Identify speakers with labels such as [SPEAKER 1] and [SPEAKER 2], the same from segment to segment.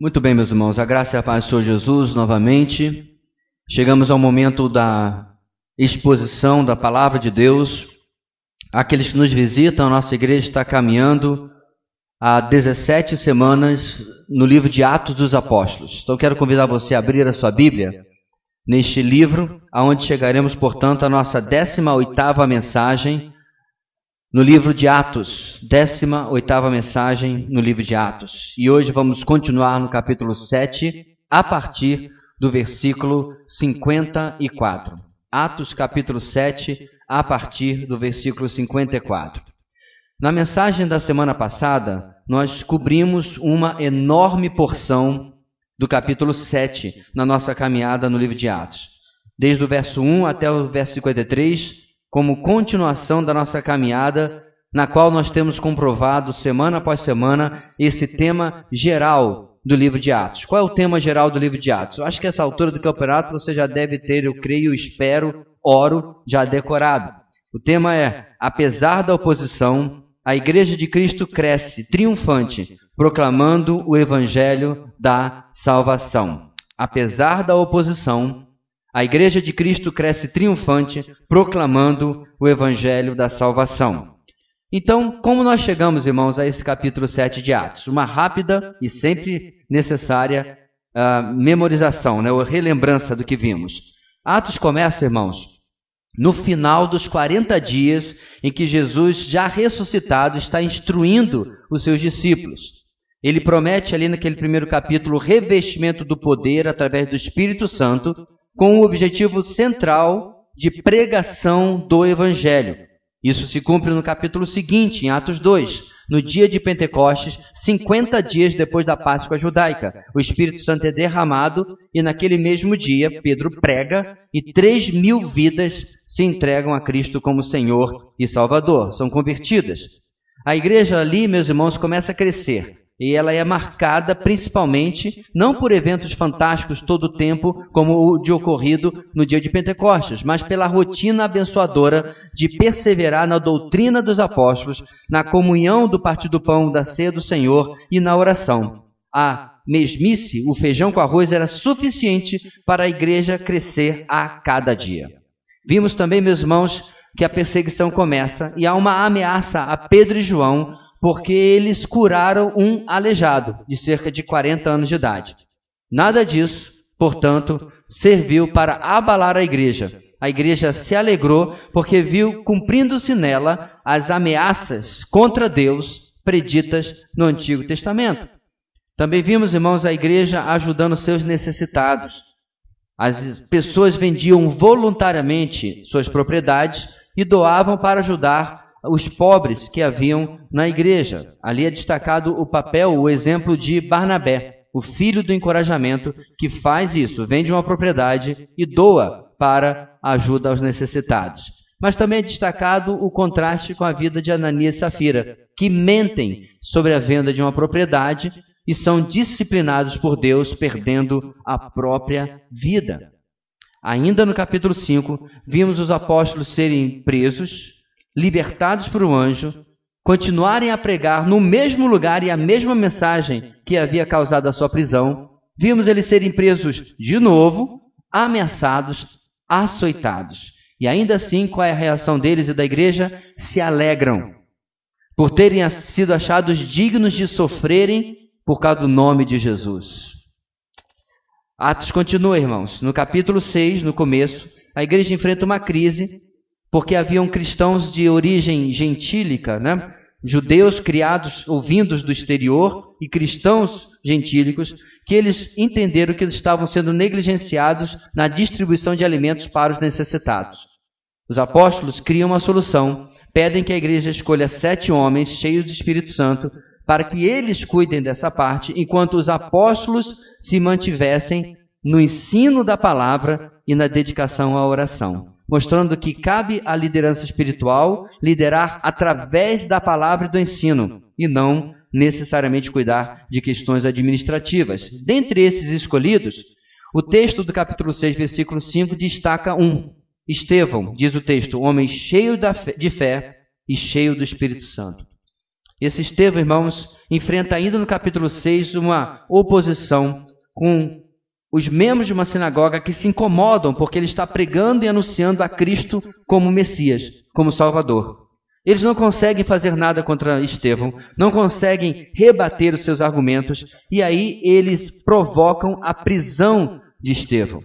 [SPEAKER 1] Muito bem, meus irmãos, a graça e a paz do Senhor Jesus novamente. Chegamos ao momento da exposição da palavra de Deus. Aqueles que nos visitam, a nossa igreja está caminhando há 17 semanas no livro de Atos dos Apóstolos. Então quero convidar você a abrir a sua Bíblia neste livro, aonde chegaremos, portanto, à nossa 18ª mensagem no livro de Atos, 18 mensagem no livro de Atos. E hoje vamos continuar no capítulo 7, a partir do versículo 54. Atos, capítulo 7, a partir do versículo 54. Na mensagem da semana passada, nós cobrimos uma enorme porção do capítulo 7 na nossa caminhada no livro de Atos. Desde o verso 1 até o verso 53, como continuação da nossa caminhada, na qual nós temos comprovado semana após semana esse tema geral do livro de Atos. Qual é o tema geral do livro de Atos? Eu acho que essa altura do campeonato você já deve ter, eu creio, espero, oro, já decorado. O tema é: apesar da oposição, a Igreja de Cristo cresce triunfante, proclamando o Evangelho da salvação. Apesar da oposição, a Igreja de Cristo cresce triunfante, proclamando o Evangelho da salvação. Então, como nós chegamos, irmãos, a esse capítulo 7 de Atos? Uma rápida e sempre necessária uh, memorização, né, ou relembrança do que vimos. Atos começa, irmãos, no final dos 40 dias em que Jesus, já ressuscitado, está instruindo os seus discípulos. Ele promete ali naquele primeiro capítulo o revestimento do poder através do Espírito Santo com o objetivo central de pregação do Evangelho. Isso se cumpre no capítulo seguinte, em Atos 2. No dia de Pentecostes, 50 dias depois da Páscoa judaica, o Espírito Santo é derramado e naquele mesmo dia Pedro prega e 3 mil vidas se entregam a Cristo como Senhor e Salvador, são convertidas. A igreja ali, meus irmãos, começa a crescer e ela é marcada principalmente não por eventos fantásticos todo o tempo, como o de ocorrido no dia de Pentecostes, mas pela rotina abençoadora de perseverar na doutrina dos apóstolos, na comunhão do partir do pão, da ceia do Senhor e na oração. A mesmice, o feijão com arroz, era suficiente para a igreja crescer a cada dia. Vimos também, meus irmãos, que a perseguição começa e há uma ameaça a Pedro e João porque eles curaram um aleijado de cerca de 40 anos de idade. Nada disso, portanto, serviu para abalar a igreja. A igreja se alegrou porque viu cumprindo-se nela as ameaças contra Deus preditas no Antigo Testamento. Também vimos, irmãos, a igreja ajudando seus necessitados. As pessoas vendiam voluntariamente suas propriedades e doavam para ajudar os pobres que haviam na igreja. Ali é destacado o papel, o exemplo de Barnabé, o filho do encorajamento, que faz isso, vende uma propriedade e doa para ajuda aos necessitados. Mas também é destacado o contraste com a vida de Ananias e Safira, que mentem sobre a venda de uma propriedade e são disciplinados por Deus, perdendo a própria vida. Ainda no capítulo 5, vimos os apóstolos serem presos, libertados por um anjo, continuarem a pregar no mesmo lugar e a mesma mensagem que havia causado a sua prisão, vimos eles serem presos de novo, ameaçados, açoitados. E ainda assim, qual é a reação deles e da igreja? Se alegram por terem sido achados dignos de sofrerem por causa do nome de Jesus. Atos continua, irmãos. No capítulo 6, no começo, a igreja enfrenta uma crise porque haviam cristãos de origem gentílica, né? judeus criados ou vindos do exterior e cristãos gentílicos, que eles entenderam que eles estavam sendo negligenciados na distribuição de alimentos para os necessitados. Os apóstolos criam uma solução, pedem que a igreja escolha sete homens cheios do Espírito Santo para que eles cuidem dessa parte, enquanto os apóstolos se mantivessem no ensino da palavra e na dedicação à oração mostrando que cabe à liderança espiritual liderar através da palavra e do ensino, e não necessariamente cuidar de questões administrativas. Dentre esses escolhidos, o texto do capítulo 6, versículo 5 destaca um. Estevão, diz o texto, homem cheio de fé e cheio do Espírito Santo. Esse Estevão, irmãos, enfrenta ainda no capítulo 6 uma oposição com os membros de uma sinagoga que se incomodam porque ele está pregando e anunciando a Cristo como Messias, como Salvador. Eles não conseguem fazer nada contra Estevão, não conseguem rebater os seus argumentos, e aí eles provocam a prisão de Estevão.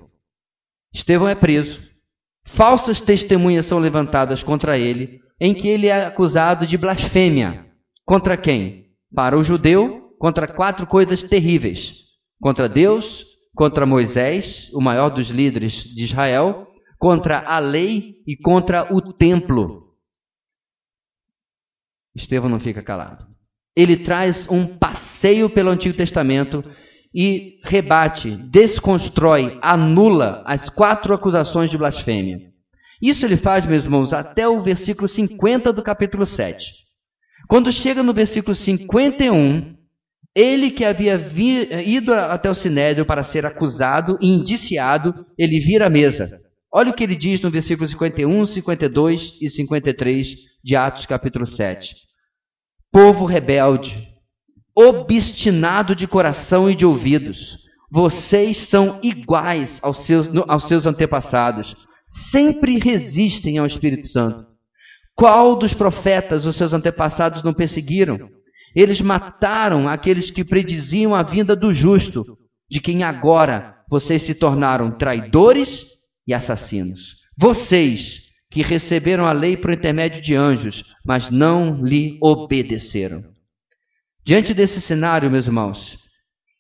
[SPEAKER 1] Estevão é preso, falsas testemunhas são levantadas contra ele, em que ele é acusado de blasfêmia. Contra quem? Para o judeu, contra quatro coisas terríveis: contra Deus, contra Moisés, o maior dos líderes de Israel, contra a lei e contra o templo. Estevão não fica calado. Ele traz um passeio pelo Antigo Testamento e rebate, desconstrói, anula as quatro acusações de blasfêmia. Isso ele faz, meus irmãos, até o versículo 50 do capítulo 7. Quando chega no versículo 51, ele que havia ido até o Sinédrio para ser acusado e indiciado, ele vira a mesa. Olha o que ele diz no versículo 51, 52 e 53 de Atos capítulo 7. Povo rebelde, obstinado de coração e de ouvidos, vocês são iguais aos seus, aos seus antepassados, sempre resistem ao Espírito Santo. Qual dos profetas os seus antepassados não perseguiram? Eles mataram aqueles que prediziam a vinda do justo, de quem agora vocês se tornaram traidores e assassinos. Vocês que receberam a lei por intermédio de anjos, mas não lhe obedeceram. Diante desse cenário, meus irmãos,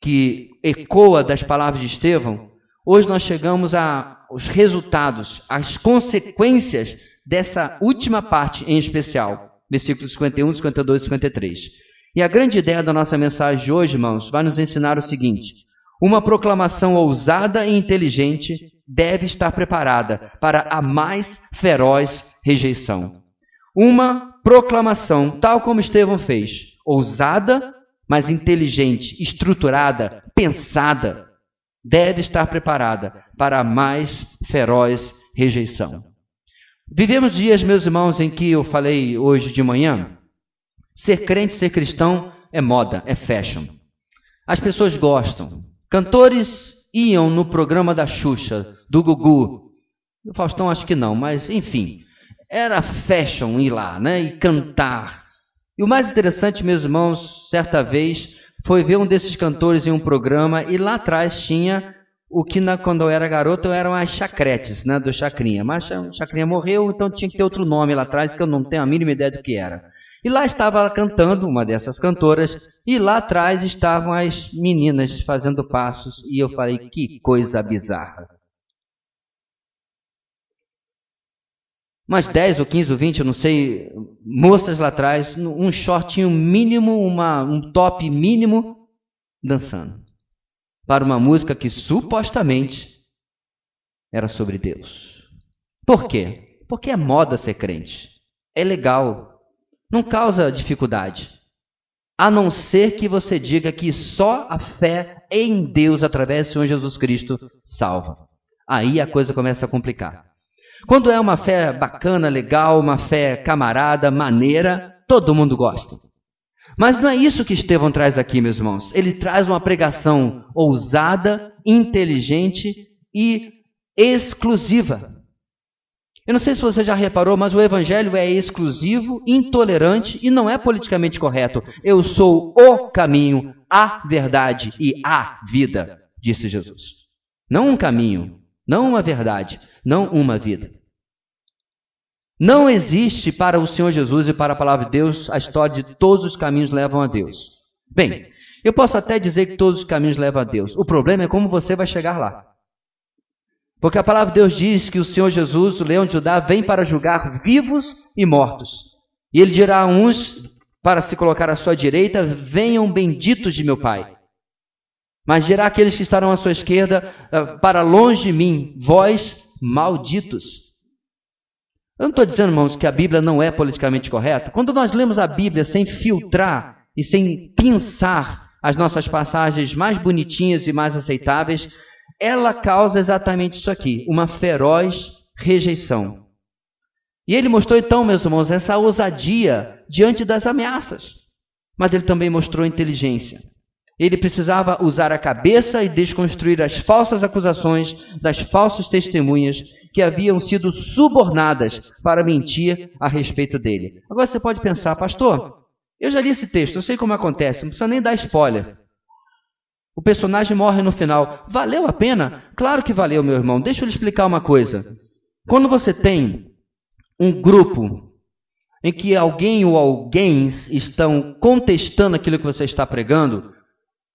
[SPEAKER 1] que ecoa das palavras de Estevão, hoje nós chegamos aos resultados, às consequências dessa última parte em especial, versículos 51, 52 e 53. E a grande ideia da nossa mensagem de hoje, irmãos, vai nos ensinar o seguinte: uma proclamação ousada e inteligente deve estar preparada para a mais feroz rejeição. Uma proclamação, tal como Estevão fez, ousada, mas inteligente, estruturada, pensada, deve estar preparada para a mais feroz rejeição. Vivemos dias, meus irmãos, em que eu falei hoje de manhã, ser crente, ser cristão é moda, é fashion. As pessoas gostam. Cantores iam no programa da Xuxa, do Gugu. O Faustão acho que não, mas enfim. Era fashion ir lá, né? E cantar. E o mais interessante, meus irmãos, certa vez, foi ver um desses cantores em um programa e lá atrás tinha o que na, quando eu era garoto eram as chacretes, né, do Chacrinha. Mas o Chacrinha morreu, então tinha que ter outro nome lá atrás que eu não tenho a mínima ideia do que era. E lá estava ela cantando, uma dessas cantoras, e lá atrás estavam as meninas fazendo passos, e eu falei: que coisa bizarra. Umas 10 ou 15 ou 20, eu não sei, moças lá atrás, um shortinho mínimo, uma, um top mínimo, dançando. Para uma música que supostamente era sobre Deus. Por quê? Porque é moda ser crente. É legal, não causa dificuldade. A não ser que você diga que só a fé em Deus através do Senhor Jesus Cristo salva. Aí a coisa começa a complicar. Quando é uma fé bacana, legal, uma fé camarada, maneira, todo mundo gosta. Mas não é isso que Estevão traz aqui, meus irmãos. Ele traz uma pregação ousada, inteligente e exclusiva. Eu não sei se você já reparou, mas o evangelho é exclusivo, intolerante e não é politicamente correto. Eu sou o caminho, a verdade e a vida, disse Jesus. Não um caminho, não uma verdade, não uma vida. Não existe para o Senhor Jesus e para a palavra de Deus a história de todos os caminhos levam a Deus. Bem, eu posso até dizer que todos os caminhos levam a Deus. O problema é como você vai chegar lá. Porque a palavra de Deus diz que o Senhor Jesus, o leão de Judá, vem para julgar vivos e mortos. E ele dirá a uns para se colocar à sua direita: Venham benditos de meu Pai. Mas dirá aqueles que estarão à sua esquerda: ah, Para longe de mim, vós malditos. Eu não estou dizendo, irmãos, que a Bíblia não é politicamente correta. Quando nós lemos a Bíblia sem filtrar e sem pensar as nossas passagens mais bonitinhas e mais aceitáveis, ela causa exatamente isso aqui, uma feroz rejeição. E ele mostrou então, meus irmãos, essa ousadia diante das ameaças. mas ele também mostrou inteligência. Ele precisava usar a cabeça e desconstruir as falsas acusações das falsas testemunhas que haviam sido subornadas para mentir a respeito dele. Agora você pode pensar, pastor, eu já li esse texto, eu sei como acontece, não precisa nem dar spoiler. O personagem morre no final. Valeu a pena? Claro que valeu, meu irmão. Deixa eu lhe explicar uma coisa. Quando você tem um grupo em que alguém ou alguém estão contestando aquilo que você está pregando,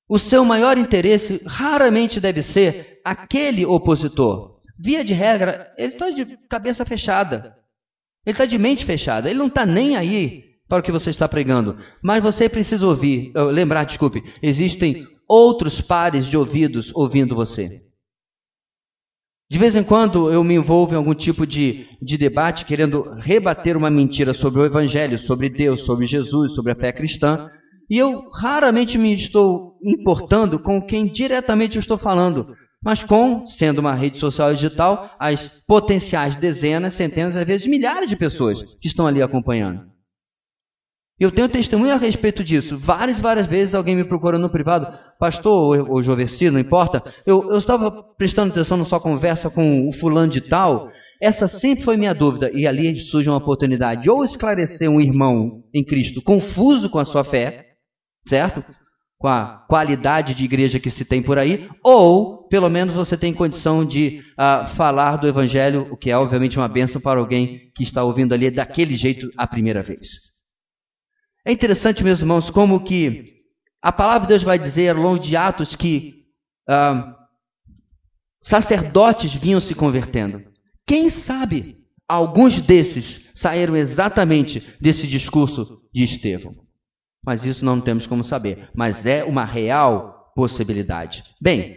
[SPEAKER 1] o seu maior interesse raramente deve ser aquele opositor. Via de regra, ele está de cabeça fechada. Ele está de mente fechada. Ele não está nem aí para o que você está pregando. Mas você precisa ouvir, lembrar, desculpe, existem outros pares de ouvidos ouvindo você. De vez em quando eu me envolvo em algum tipo de, de debate querendo rebater uma mentira sobre o Evangelho, sobre Deus, sobre Jesus, sobre a fé cristã, e eu raramente me estou importando com quem diretamente eu estou falando, mas com, sendo uma rede social digital, as potenciais dezenas, centenas, às vezes milhares de pessoas que estão ali acompanhando. Eu tenho testemunho a respeito disso. Várias, várias vezes alguém me procura no privado, pastor ou, ou Joverci, não importa. Eu, eu estava prestando atenção na sua conversa com o fulano de tal. Essa sempre foi minha dúvida. E ali surge uma oportunidade. Ou esclarecer um irmão em Cristo confuso com a sua fé, certo? Com a qualidade de igreja que se tem por aí. Ou, pelo menos, você tem condição de uh, falar do Evangelho, o que é obviamente uma benção para alguém que está ouvindo ali daquele jeito a primeira vez. É interessante, meus irmãos, como que a palavra de Deus vai dizer ao longo de Atos que ah, sacerdotes vinham se convertendo. Quem sabe alguns desses saíram exatamente desse discurso de Estevão. Mas isso não temos como saber. Mas é uma real possibilidade. Bem,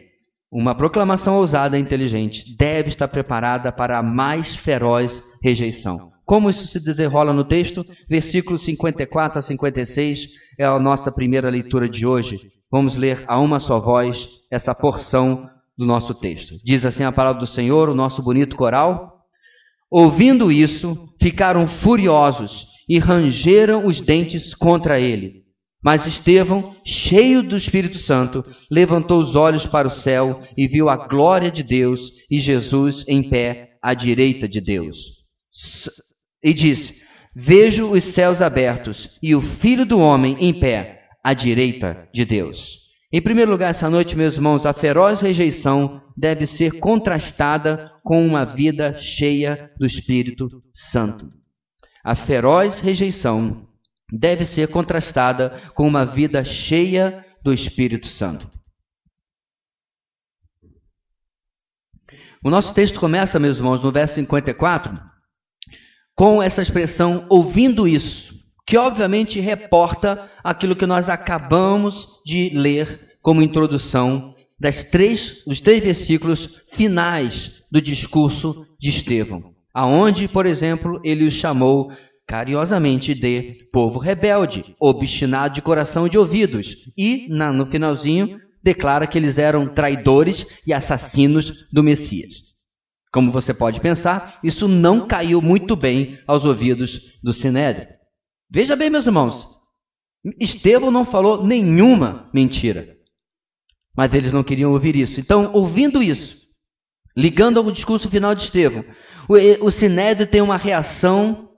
[SPEAKER 1] uma proclamação ousada e inteligente deve estar preparada para a mais feroz rejeição. Como isso se desenrola no texto? Versículos 54 a 56 é a nossa primeira leitura de hoje. Vamos ler a uma só voz essa porção do nosso texto. Diz assim a palavra do Senhor, o nosso bonito coral. Ouvindo isso, ficaram furiosos e rangeram os dentes contra ele. Mas Estevão, cheio do Espírito Santo, levantou os olhos para o céu e viu a glória de Deus e Jesus em pé à direita de Deus e disse: Vejo os céus abertos e o Filho do Homem em pé, à direita de Deus. Em primeiro lugar, essa noite, meus irmãos, a feroz rejeição deve ser contrastada com uma vida cheia do Espírito Santo. A feroz rejeição deve ser contrastada com uma vida cheia do Espírito Santo. O nosso texto começa, meus irmãos, no verso 54, com essa expressão ouvindo isso, que obviamente reporta aquilo que nós acabamos de ler como introdução das três, dos três versículos finais do discurso de Estevão, aonde, por exemplo, ele os chamou carinhosamente de povo rebelde, obstinado de coração e de ouvidos, e no finalzinho declara que eles eram traidores e assassinos do Messias. Como você pode pensar, isso não caiu muito bem aos ouvidos do Sinédrio. Veja bem, meus irmãos, Estevão não falou nenhuma mentira. Mas eles não queriam ouvir isso. Então, ouvindo isso, ligando ao discurso final de Estevão, o, o Sinédrio tem uma reação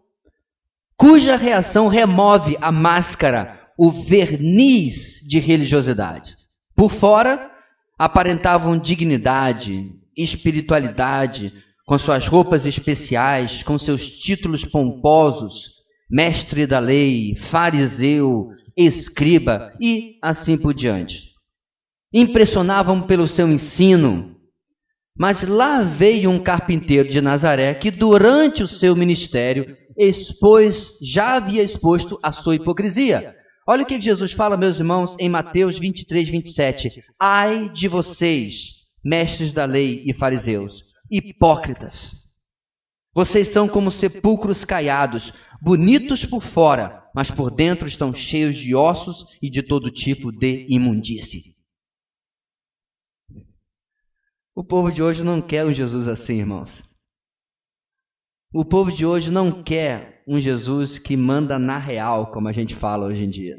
[SPEAKER 1] cuja reação remove a máscara, o verniz de religiosidade. Por fora, aparentavam dignidade, espiritualidade, com suas roupas especiais, com seus títulos pomposos, mestre da lei, fariseu, escriba e assim por diante. Impressionavam pelo seu ensino, mas lá veio um carpinteiro de Nazaré que, durante o seu ministério, expôs, já havia exposto a sua hipocrisia. Olha o que Jesus fala, meus irmãos, em Mateus 23, 27. Ai de vocês, mestres da lei e fariseus, hipócritas. Vocês são como sepulcros caiados, bonitos por fora, mas por dentro estão cheios de ossos e de todo tipo de imundície. O povo de hoje não quer um Jesus assim, irmãos. O povo de hoje não quer um Jesus que manda na real, como a gente fala hoje em dia.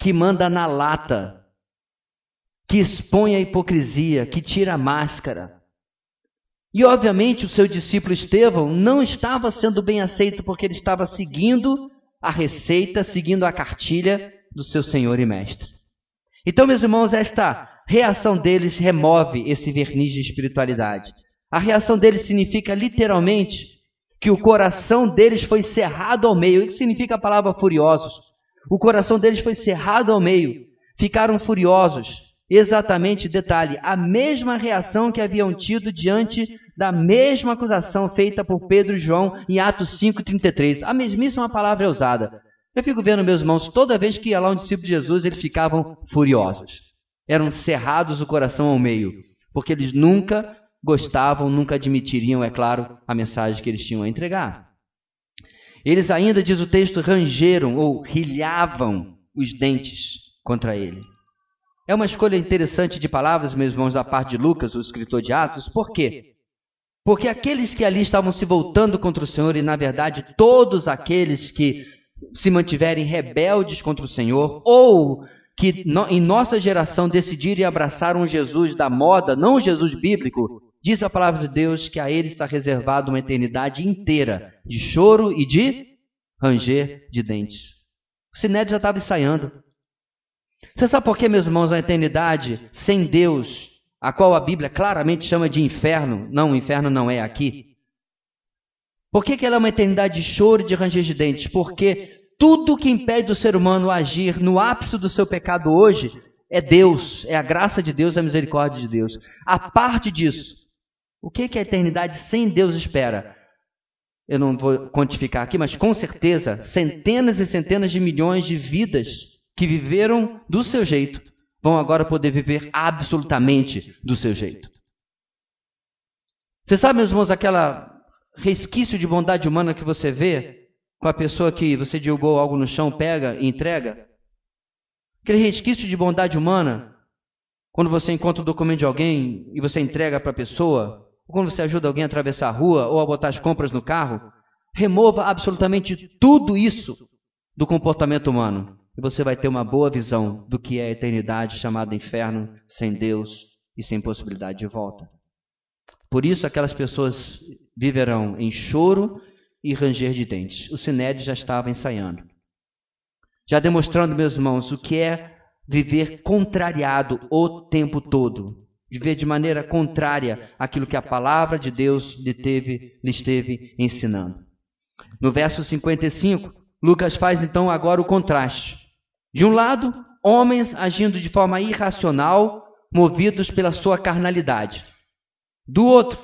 [SPEAKER 1] que manda na lata, que expõe a hipocrisia, que tira a máscara. E obviamente o seu discípulo Estevão não estava sendo bem aceito porque ele estava seguindo a receita, seguindo a cartilha do seu Senhor e Mestre. Então, meus irmãos, esta reação deles remove esse verniz de espiritualidade. A reação deles significa literalmente que o coração deles foi cerrado ao meio. O que significa a palavra furiosos? O coração deles foi cerrado ao meio. Ficaram furiosos. Exatamente, detalhe, a mesma reação que haviam tido diante da mesma acusação feita por Pedro e João em Atos 5,33. A mesmíssima palavra é usada. Eu fico vendo, meus irmãos, toda vez que ia lá um discípulo de Jesus, eles ficavam furiosos. Eram cerrados o coração ao meio, porque eles nunca gostavam, nunca admitiriam, é claro, a mensagem que eles tinham a entregar. Eles ainda, diz o texto, rangeram ou rilhavam os dentes contra ele. É uma escolha interessante de palavras, meus irmãos, da parte de Lucas, o escritor de Atos, por quê? Porque aqueles que ali estavam se voltando contra o Senhor, e na verdade todos aqueles que se mantiverem rebeldes contra o Senhor, ou que em nossa geração decidirem abraçar um Jesus da moda, não o Jesus bíblico, diz a palavra de Deus que a ele está reservada uma eternidade inteira de choro e de ranger de dentes. O Sinédrio já estava ensaiando. Você sabe por que, meus irmãos, a eternidade sem Deus, a qual a Bíblia claramente chama de inferno, não, o inferno não é aqui. Por que, que ela é uma eternidade de choro e de ranger de dentes? Porque tudo que impede o ser humano agir no ápice do seu pecado hoje é Deus, é a graça de Deus, é a misericórdia de Deus. A parte disso, o que, que a eternidade sem Deus espera? Eu não vou quantificar aqui, mas com certeza, centenas e centenas de milhões de vidas que viveram do seu jeito vão agora poder viver absolutamente do seu jeito. Você sabe, meus irmãos, aquela resquício de bondade humana que você vê com a pessoa que você jogou algo no chão, pega e entrega? Aquele resquício de bondade humana, quando você encontra o documento de alguém e você entrega para a pessoa, ou quando você ajuda alguém a atravessar a rua ou a botar as compras no carro, remova absolutamente tudo isso do comportamento humano e você vai ter uma boa visão do que é a eternidade chamada inferno, sem Deus e sem possibilidade de volta. Por isso, aquelas pessoas viverão em choro e ranger de dentes. O Sinédrio já estava ensaiando. Já demonstrando, meus irmãos, o que é viver contrariado o tempo todo. Viver de maneira contrária àquilo que a palavra de Deus lhe, teve, lhe esteve ensinando. No verso 55, Lucas faz então agora o contraste. De um lado, homens agindo de forma irracional, movidos pela sua carnalidade. Do outro,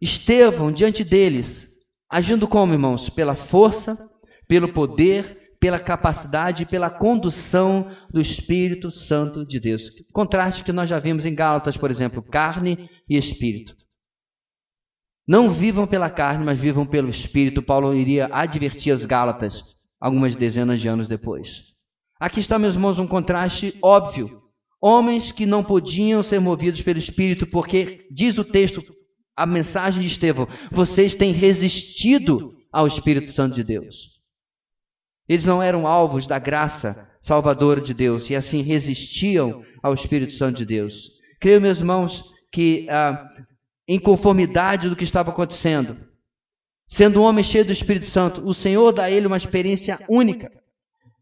[SPEAKER 1] Estevão diante deles, agindo como, irmãos? Pela força, pelo poder, pela capacidade e pela condução do Espírito Santo de Deus. Contraste que nós já vimos em Gálatas, por exemplo, carne e espírito. Não vivam pela carne, mas vivam pelo espírito. Paulo iria advertir os Gálatas algumas dezenas de anos depois. Aqui está, meus irmãos, um contraste óbvio. Homens que não podiam ser movidos pelo Espírito, porque, diz o texto, a mensagem de Estevão, vocês têm resistido ao Espírito Santo de Deus. Eles não eram alvos da graça salvadora de Deus e assim resistiam ao Espírito Santo de Deus. Creio, meus irmãos, que ah, em conformidade do que estava acontecendo, sendo um homem cheio do Espírito Santo, o Senhor dá a ele uma experiência única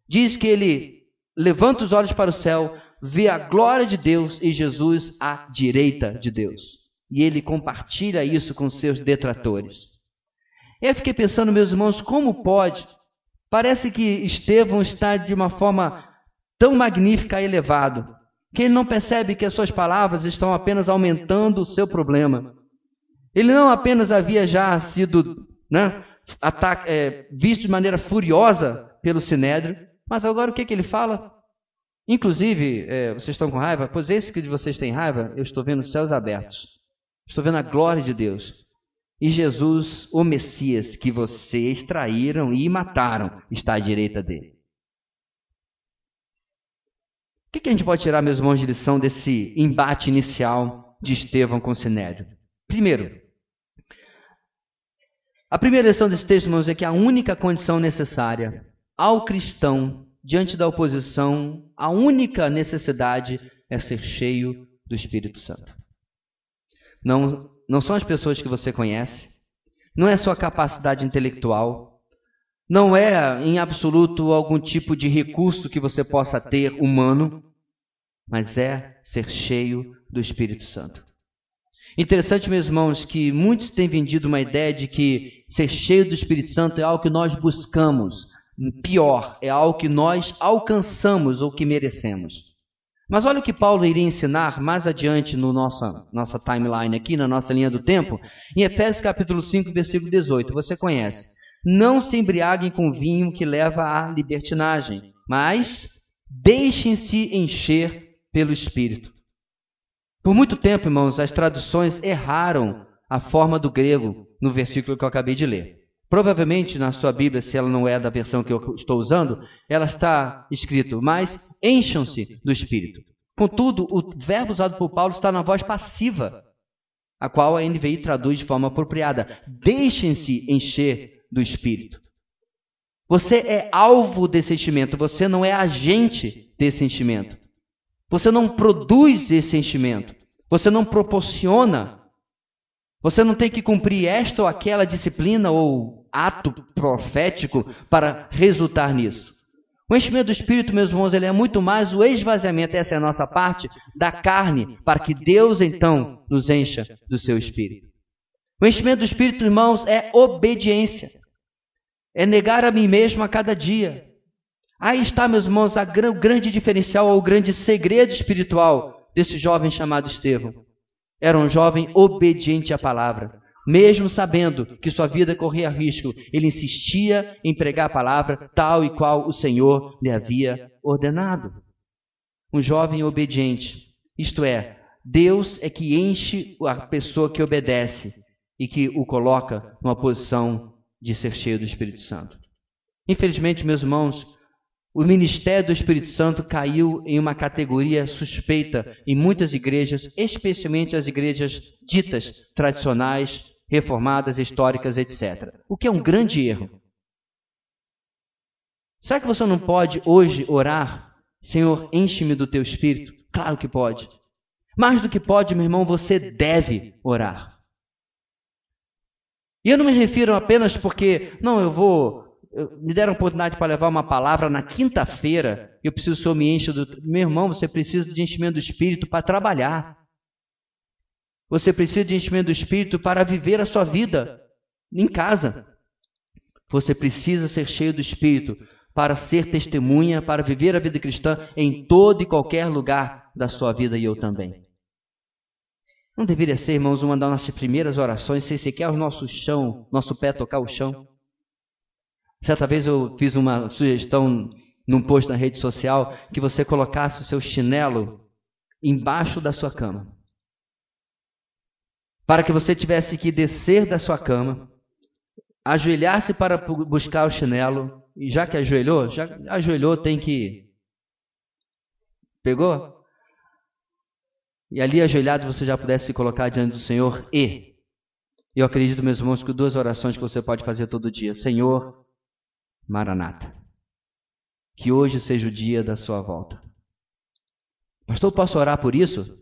[SPEAKER 1] diz que ele levanta os olhos para o céu, vê a glória de Deus e Jesus à direita de Deus. E ele compartilha isso com seus detratores. Eu fiquei pensando, meus irmãos, como pode? Parece que Estevão está de uma forma tão magnífica e elevado, que ele não percebe que as suas palavras estão apenas aumentando o seu problema. Ele não apenas havia já sido né, ataque, é, visto de maneira furiosa pelo Sinédrio, mas agora o que, que ele fala? Inclusive, é, vocês estão com raiva? Pois esse que de vocês tem raiva, eu estou vendo os céus abertos. Estou vendo a glória de Deus. E Jesus, o Messias, que vocês traíram e mataram, está à direita dele. O que, que a gente pode tirar, meus irmãos, de lição desse embate inicial de Estevão com Sinédrio? Primeiro, a primeira lição desse texto, irmãos, é que a única condição necessária ao cristão diante da oposição, a única necessidade é ser cheio do Espírito Santo. Não, não são as pessoas que você conhece, não é sua capacidade intelectual, não é em absoluto algum tipo de recurso que você possa ter humano, mas é ser cheio do Espírito Santo. Interessante, meus irmãos, que muitos têm vendido uma ideia de que ser cheio do Espírito Santo é algo que nós buscamos. Pior, é algo que nós alcançamos ou que merecemos. Mas olha o que Paulo iria ensinar mais adiante no nossa, nossa timeline aqui, na nossa linha do tempo, em Efésios capítulo 5, versículo 18. Você conhece. Não se embriaguem com vinho que leva à libertinagem, mas deixem-se encher pelo Espírito. Por muito tempo, irmãos, as traduções erraram a forma do grego no versículo que eu acabei de ler. Provavelmente na sua Bíblia, se ela não é da versão que eu estou usando, ela está escrito, mas encham-se do Espírito. Contudo, o verbo usado por Paulo está na voz passiva, a qual a NVI traduz de forma apropriada. Deixem-se encher do Espírito. Você é alvo desse enchimento, você não é agente desse enchimento. Você não produz esse enchimento. Você não proporciona. Você não tem que cumprir esta ou aquela disciplina ou ato profético para resultar nisso. O enchimento do Espírito, meus irmãos, ele é muito mais o esvaziamento, essa é a nossa parte, da carne, para que Deus então nos encha do seu Espírito. O enchimento do Espírito, irmãos, é obediência. É negar a mim mesmo a cada dia. Aí está, meus irmãos, o grande diferencial, ou o grande segredo espiritual desse jovem chamado Estevão. Era um jovem obediente à palavra. Mesmo sabendo que sua vida corria risco, ele insistia em pregar a palavra tal e qual o Senhor lhe havia ordenado. Um jovem obediente. Isto é, Deus é que enche a pessoa que obedece e que o coloca numa posição de ser cheio do Espírito Santo. Infelizmente, meus irmãos, o ministério do Espírito Santo caiu em uma categoria suspeita em muitas igrejas, especialmente as igrejas ditas tradicionais, reformadas, históricas, etc. O que é um grande erro. Será que você não pode hoje orar, Senhor, enche-me do teu espírito? Claro que pode. Mais do que pode, meu irmão, você deve orar. E eu não me refiro apenas porque, não, eu vou me deram a oportunidade para levar uma palavra na quinta-feira, eu preciso que o Senhor me enche do. Meu irmão, você precisa de enchimento do Espírito para trabalhar. Você precisa de enchimento do Espírito para viver a sua vida em casa. Você precisa ser cheio do Espírito para ser testemunha, para viver a vida cristã em todo e qualquer lugar da sua vida e eu também. Não deveria ser, irmãos, uma das nossas primeiras orações, sem sequer o nosso chão, nosso pé tocar o chão? Certa vez eu fiz uma sugestão num post na rede social que você colocasse o seu chinelo embaixo da sua cama. Para que você tivesse que descer da sua cama, ajoelhar-se para buscar o chinelo, e já que ajoelhou, já ajoelhou, tem que. Pegou? E ali ajoelhado você já pudesse se colocar diante do Senhor e. Eu acredito, meus irmãos, que duas orações que você pode fazer todo dia. Senhor, Maranata. Que hoje seja o dia da sua volta. Pastor, posso orar por isso?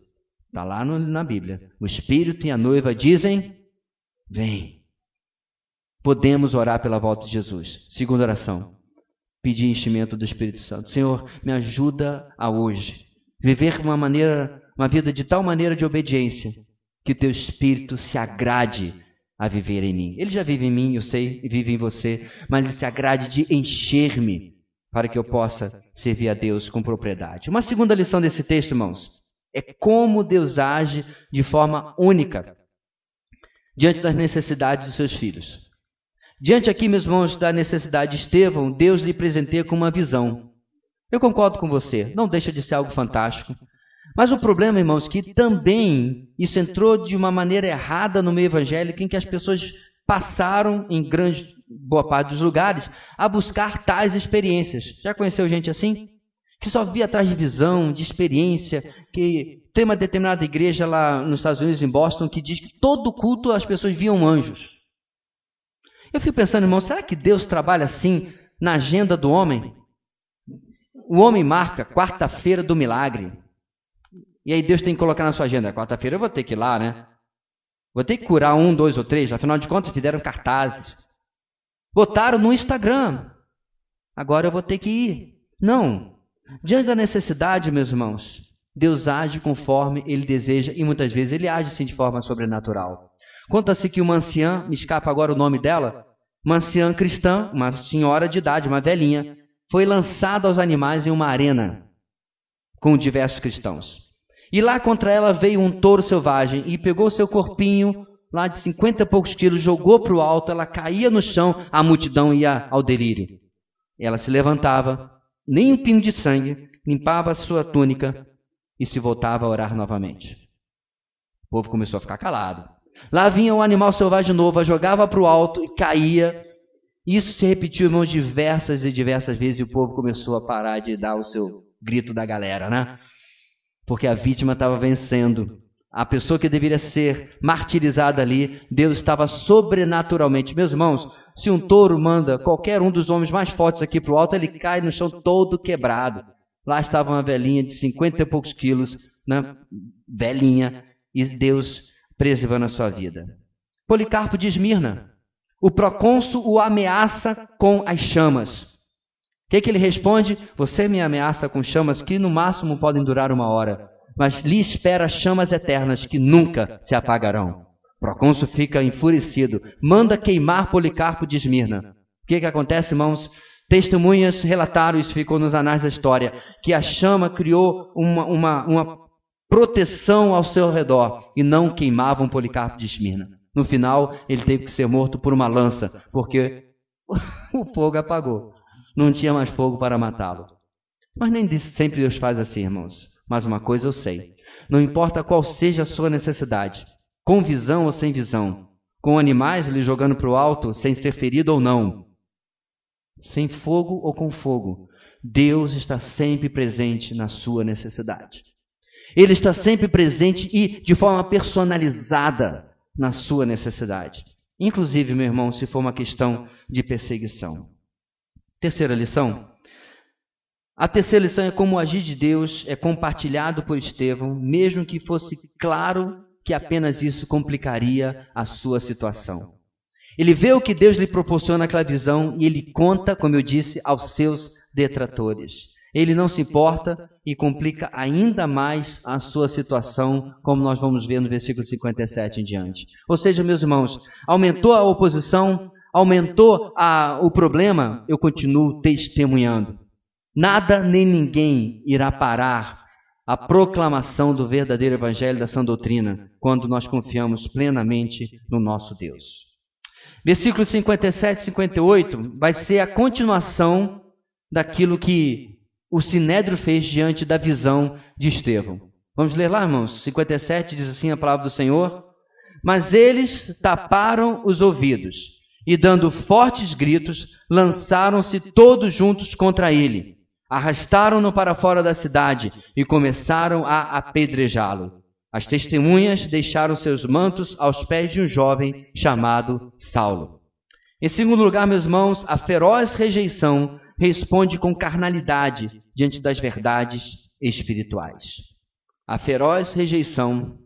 [SPEAKER 1] Está lá no, na Bíblia. O Espírito e a noiva dizem: Vem. Podemos orar pela volta de Jesus. Segunda oração. Pedir enchimento do Espírito Santo. Senhor, me ajuda a hoje viver uma maneira, uma vida de tal maneira de obediência que teu Espírito se agrade a viver em mim. Ele já vive em mim, eu sei, vive em você, mas ele se agrade de encher-me para que eu possa servir a Deus com propriedade. Uma segunda lição desse texto, irmãos, é como Deus age de forma única diante das necessidades dos seus filhos. Diante aqui, meus irmãos, da necessidade de Estevão, Deus lhe presenteia com uma visão. Eu concordo com você, não deixa de ser algo fantástico. Mas o problema, irmãos, que também isso entrou de uma maneira errada no meio evangélico, em que as pessoas passaram, em grande boa parte dos lugares, a buscar tais experiências. Já conheceu gente assim? Que só via atrás de visão, de experiência, que tem uma determinada igreja lá nos Estados Unidos, em Boston, que diz que todo culto as pessoas viam anjos. Eu fico pensando, irmão, será que Deus trabalha assim na agenda do homem? o homem marca quarta-feira do milagre, e aí Deus tem que colocar na sua agenda, quarta-feira eu vou ter que ir lá, né? Vou ter que curar um, dois ou três, afinal de contas fizeram cartazes. Botaram no Instagram. Agora eu vou ter que ir. Não. Diante da necessidade, meus irmãos, Deus age conforme Ele deseja e muitas vezes Ele age sim de forma sobrenatural. Conta-se que uma anciã, me escapa agora o nome dela, uma anciã cristã, uma senhora de idade, uma velhinha, foi lançada aos animais em uma arena com diversos cristãos. E lá contra ela veio um touro selvagem e pegou seu corpinho, lá de cinquenta e poucos quilos, jogou para o alto, ela caía no chão, a multidão ia ao delírio. Ela se levantava, nem um pingo de sangue, limpava a sua túnica e se voltava a orar novamente. O povo começou a ficar calado. Lá vinha um animal selvagem novo, jogava para o alto e caía. Isso se repetiu, irmãos, diversas e diversas vezes e o povo começou a parar de dar o seu grito da galera, né? Porque a vítima estava vencendo. A pessoa que deveria ser martirizada ali, Deus estava sobrenaturalmente. Meus irmãos, se um touro manda qualquer um dos homens mais fortes aqui para o alto, ele cai no chão todo quebrado. Lá estava uma velhinha de cinquenta e poucos quilos, né? velhinha, e Deus preservando a sua vida. Policarpo de Esmirna. O procônsul o ameaça com as chamas que, que ele responde? Você me ameaça com chamas que no máximo podem durar uma hora, mas lhe espera chamas eternas que nunca se apagarão. Procônsul fica enfurecido, manda queimar Policarpo de Esmirna. O que, que acontece, irmãos? Testemunhas relataram, isso ficou nos anais da história, que a chama criou uma, uma, uma proteção ao seu redor e não queimavam Policarpo de Esmirna. No final, ele teve que ser morto por uma lança, porque o fogo apagou não tinha mais fogo para matá-lo. Mas nem sempre Deus faz assim, irmãos. Mas uma coisa eu sei: não importa qual seja a sua necessidade, com visão ou sem visão, com animais lhe jogando para o alto, sem ser ferido ou não, sem fogo ou com fogo, Deus está sempre presente na sua necessidade. Ele está sempre presente e de forma personalizada na sua necessidade. Inclusive, meu irmão, se for uma questão de perseguição. Terceira lição. A terceira lição é como o agir de Deus é compartilhado por Estevão, mesmo que fosse claro que apenas isso complicaria a sua situação. Ele vê o que Deus lhe proporciona aquela visão e ele conta, como eu disse, aos seus detratores. Ele não se importa e complica ainda mais a sua situação, como nós vamos ver no versículo 57 em diante. Ou seja, meus irmãos, aumentou a oposição, aumentou a, o problema, eu continuo testemunhando. Nada nem ninguém irá parar a proclamação do verdadeiro evangelho da sã doutrina quando nós confiamos plenamente no nosso Deus. Versículos 57 e 58 vai ser a continuação daquilo que o Sinédrio fez diante da visão de Estevão. Vamos ler lá, irmãos? 57 diz assim a palavra do Senhor: Mas eles taparam os ouvidos e, dando fortes gritos, lançaram-se todos juntos contra ele. Arrastaram-no para fora da cidade e começaram a apedrejá-lo. As testemunhas deixaram seus mantos aos pés de um jovem chamado Saulo. Em segundo lugar, meus irmãos, a feroz rejeição responde com carnalidade diante das verdades espirituais. A feroz rejeição,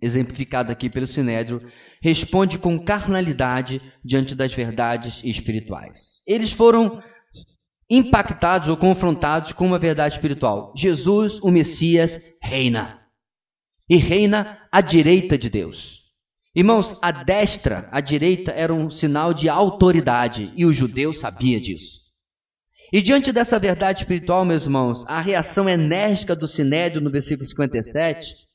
[SPEAKER 1] exemplificada aqui pelo Sinédrio, responde com carnalidade diante das verdades espirituais. Eles foram impactados ou confrontados com uma verdade espiritual. Jesus, o Messias, reina. E reina à direita de Deus. Irmãos, a destra, a direita era um sinal de autoridade e o judeu sabia disso. E diante dessa verdade espiritual, meus irmãos, a reação enérgica do Sinédrio no versículo 57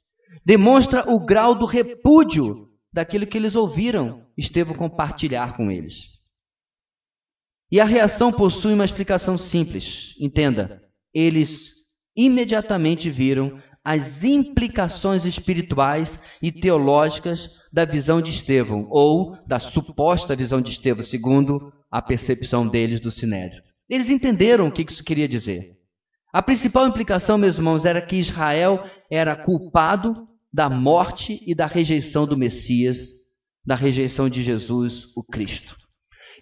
[SPEAKER 1] demonstra o grau do repúdio daquilo que eles ouviram Estevão compartilhar com eles. E a reação possui uma explicação simples. Entenda, eles imediatamente viram as implicações espirituais e teológicas da visão de Estevão, ou da suposta visão de Estevão, segundo a percepção deles do Sinédrio. Eles entenderam o que isso queria dizer. A principal implicação, meus irmãos, era que Israel era culpado da morte e da rejeição do Messias, da rejeição de Jesus, o Cristo.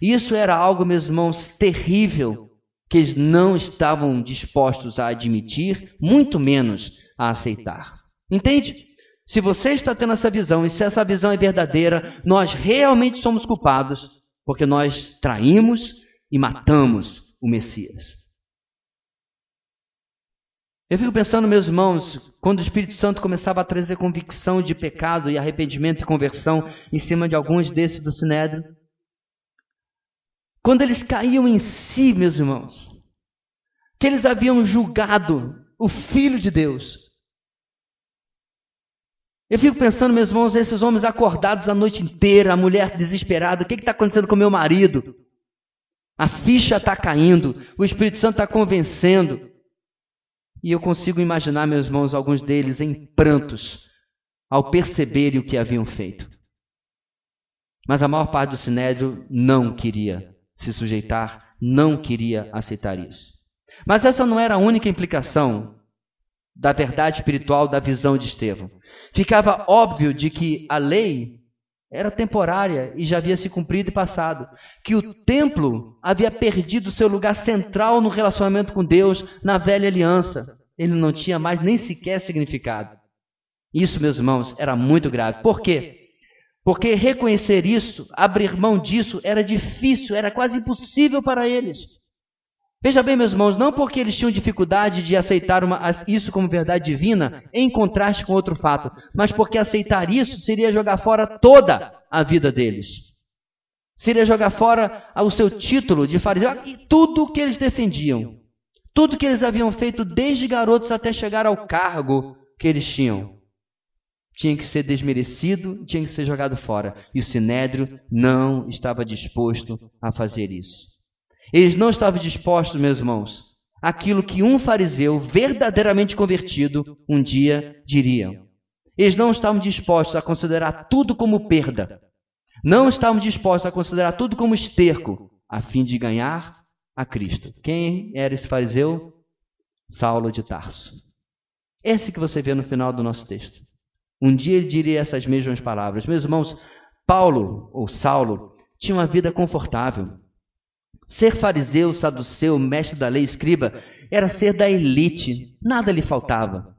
[SPEAKER 1] Isso era algo, meus irmãos, terrível que eles não estavam dispostos a admitir, muito menos a aceitar. Entende? Se você está tendo essa visão e se essa visão é verdadeira, nós realmente somos culpados porque nós traímos e matamos o Messias. Eu fico pensando, meus irmãos, quando o Espírito Santo começava a trazer convicção de pecado e arrependimento e conversão em cima de alguns desses do Sinédrio, quando eles caíam em si, meus irmãos, que eles haviam julgado o Filho de Deus. Eu fico pensando, meus irmãos, esses homens acordados a noite inteira, a mulher desesperada, o que está acontecendo com meu marido? A ficha está caindo, o Espírito Santo está convencendo. E eu consigo imaginar, meus irmãos, alguns deles em prantos ao perceberem o que haviam feito. Mas a maior parte do sinédrio não queria se sujeitar, não queria aceitar isso. Mas essa não era a única implicação da verdade espiritual da visão de Estevão. Ficava óbvio de que a lei era temporária e já havia se cumprido e passado. Que o templo havia perdido seu lugar central no relacionamento com Deus na velha aliança. Ele não tinha mais nem sequer significado. Isso, meus irmãos, era muito grave. Por quê? Porque reconhecer isso, abrir mão disso, era difícil, era quase impossível para eles. Veja bem, meus irmãos, não porque eles tinham dificuldade de aceitar uma, isso como verdade divina, em contraste com outro fato, mas porque aceitar isso seria jogar fora toda a vida deles. Seria jogar fora o seu título de fariseu e tudo o que eles defendiam. Tudo que eles haviam feito desde garotos até chegar ao cargo que eles tinham. Tinha que ser desmerecido, tinha que ser jogado fora. E o Sinédrio não estava disposto a fazer isso. Eles não estavam dispostos, meus irmãos, aquilo que um fariseu verdadeiramente convertido um dia diria. Eles não estavam dispostos a considerar tudo como perda. Não estavam dispostos a considerar tudo como esterco, a fim de ganhar a Cristo. Quem era esse fariseu? Saulo de Tarso. Esse que você vê no final do nosso texto. Um dia ele diria essas mesmas palavras. Meus irmãos, Paulo, ou Saulo, tinha uma vida confortável. Ser fariseu, saduceu, mestre da lei, escriba, era ser da elite, nada lhe faltava.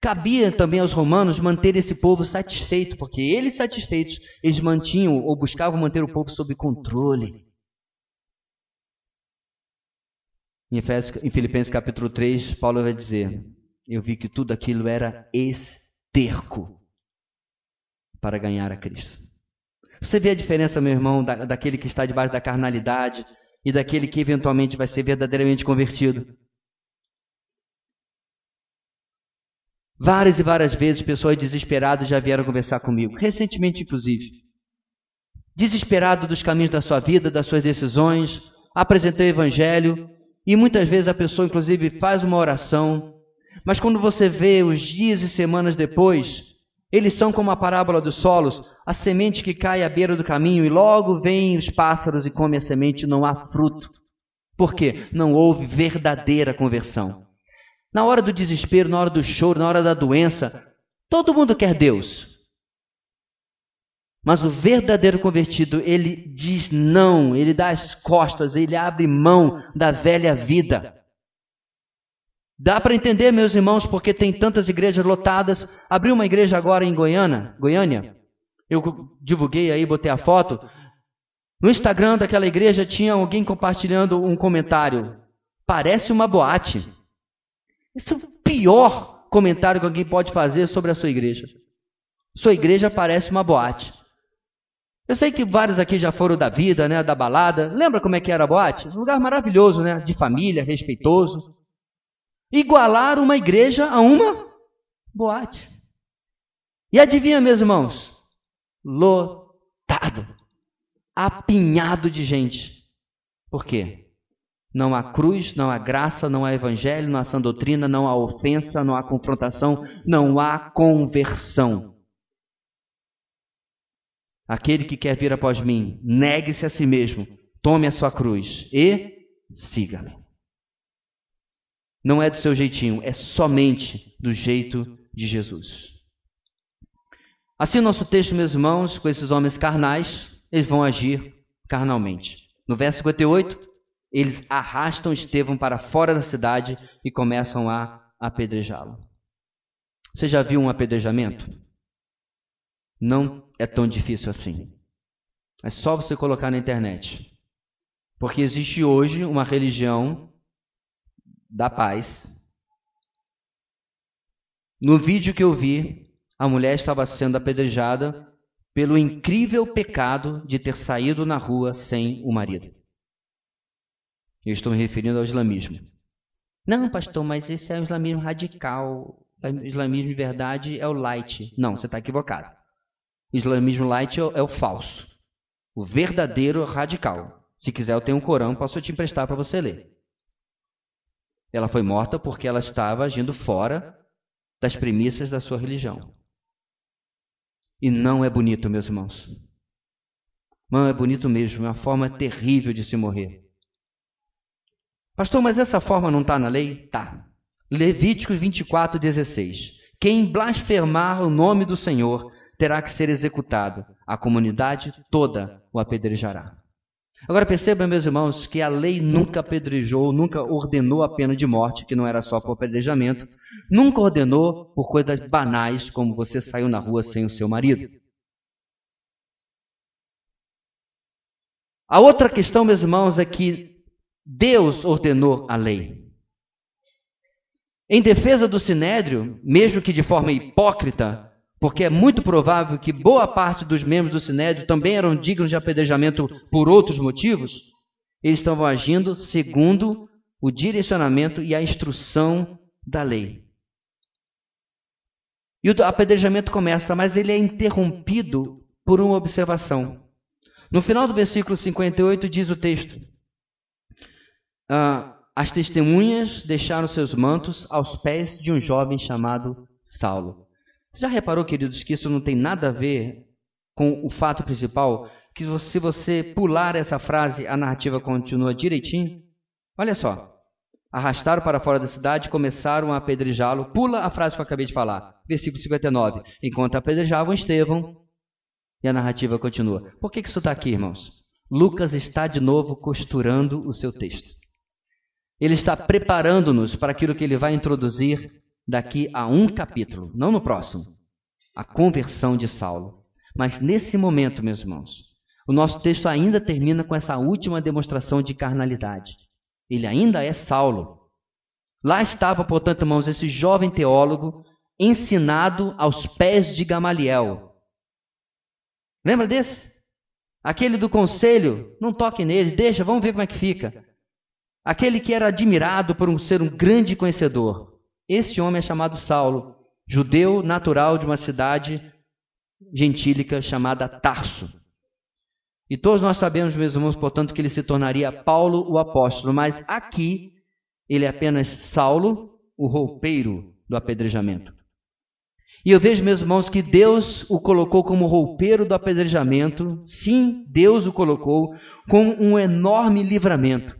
[SPEAKER 1] Cabia também aos romanos manter esse povo satisfeito, porque eles satisfeitos, eles mantinham ou buscavam manter o povo sob controle. Em, Filipenses capítulo 3, Paulo vai dizer: Eu vi que tudo aquilo era esterco para ganhar a Cristo. Você vê a diferença, meu irmão, da, daquele que está debaixo da carnalidade e daquele que eventualmente vai ser verdadeiramente convertido? Várias e várias vezes pessoas desesperadas já vieram conversar comigo, recentemente inclusive. Desesperado dos caminhos da sua vida, das suas decisões, apresentei o evangelho e muitas vezes a pessoa inclusive faz uma oração, mas quando você vê os dias e semanas depois, eles são como a parábola dos solos, a semente que cai à beira do caminho e logo vêm os pássaros e comem a semente e não há fruto. Por quê? Não houve verdadeira conversão. Na hora do desespero, na hora do choro, na hora da doença, todo mundo quer Deus. Mas o verdadeiro convertido, ele diz não, ele dá as costas, ele abre mão da velha vida. Dá para entender, meus irmãos, porque tem tantas igrejas lotadas. Abri uma igreja agora em Goiânia, Goiânia. Eu divulguei aí, botei a foto. No Instagram daquela igreja tinha alguém compartilhando um comentário. Parece uma boate. Esse é o pior comentário que alguém pode fazer sobre a sua igreja. Sua igreja parece uma boate. Eu sei que vários aqui já foram da vida, né, da balada. Lembra como é que era a boate? Um lugar maravilhoso, né, de família, respeitoso igualar uma igreja a uma boate. E adivinha, meus irmãos? Lotado, apinhado de gente. Por quê? Não há cruz, não há graça, não há evangelho, não há sã doutrina, não há ofensa, não há confrontação, não há conversão. Aquele que quer vir após mim, negue-se a si mesmo, tome a sua cruz e siga-me. Não é do seu jeitinho, é somente do jeito de Jesus. Assim, nosso texto, meus irmãos, com esses homens carnais, eles vão agir carnalmente. No verso 58, eles arrastam Estevão para fora da cidade e começam a apedrejá-lo. Você já viu um apedrejamento? Não é tão difícil assim. É só você colocar na internet. Porque existe hoje uma religião da paz. No vídeo que eu vi, a mulher estava sendo apedrejada pelo incrível pecado de ter saído na rua sem o marido. Eu estou me referindo ao islamismo. Não, pastor, mas esse é o islamismo radical. O islamismo de verdade é o light. Não, você está equivocado. O islamismo light é o, é o falso. O verdadeiro radical. Se quiser, eu tenho um Corão, posso te emprestar para você ler. Ela foi morta porque ela estava agindo fora das premissas da sua religião. E não é bonito, meus irmãos. Não é bonito mesmo, é uma forma terrível de se morrer. Pastor, mas essa forma não está na lei? Tá. Levíticos 24, 16. Quem blasfemar o nome do Senhor terá que ser executado. A comunidade toda o apedrejará. Agora perceba, meus irmãos, que a lei nunca apedrejou, nunca ordenou a pena de morte, que não era só por apedrejamento, nunca ordenou por coisas banais, como você saiu na rua sem o seu marido. A outra questão, meus irmãos, é que Deus ordenou a lei. Em defesa do sinédrio, mesmo que de forma hipócrita, porque é muito provável que boa parte dos membros do sinédrio também eram dignos de apedrejamento por outros motivos, eles estavam agindo segundo o direcionamento e a instrução da lei. E o apedrejamento começa, mas ele é interrompido por uma observação. No final do versículo 58 diz o texto: ah, as testemunhas deixaram seus mantos aos pés de um jovem chamado Saulo. Você já reparou, queridos, que isso não tem nada a ver com o fato principal? Que se você pular essa frase, a narrativa continua direitinho? Olha só. Arrastaram para fora da cidade começaram a apedrejá-lo. Pula a frase que eu acabei de falar. Versículo 59. Enquanto apedrejavam Estevão, e a narrativa continua. Por que, que isso está aqui, irmãos? Lucas está de novo costurando o seu texto. Ele está preparando-nos para aquilo que ele vai introduzir daqui a um capítulo, não no próximo. A conversão de Saulo. Mas nesse momento, meus irmãos, o nosso texto ainda termina com essa última demonstração de carnalidade. Ele ainda é Saulo. Lá estava, portanto, irmãos, esse jovem teólogo ensinado aos pés de Gamaliel. Lembra desse? Aquele do conselho, não toque nele, deixa, vamos ver como é que fica. Aquele que era admirado por um ser um grande conhecedor. Esse homem é chamado Saulo, judeu natural de uma cidade gentílica chamada Tarso. E todos nós sabemos, meus irmãos, portanto, que ele se tornaria Paulo o apóstolo, mas aqui ele é apenas Saulo, o roupeiro do apedrejamento. E eu vejo, meus irmãos, que Deus o colocou como roupeiro do apedrejamento. Sim, Deus o colocou com um enorme livramento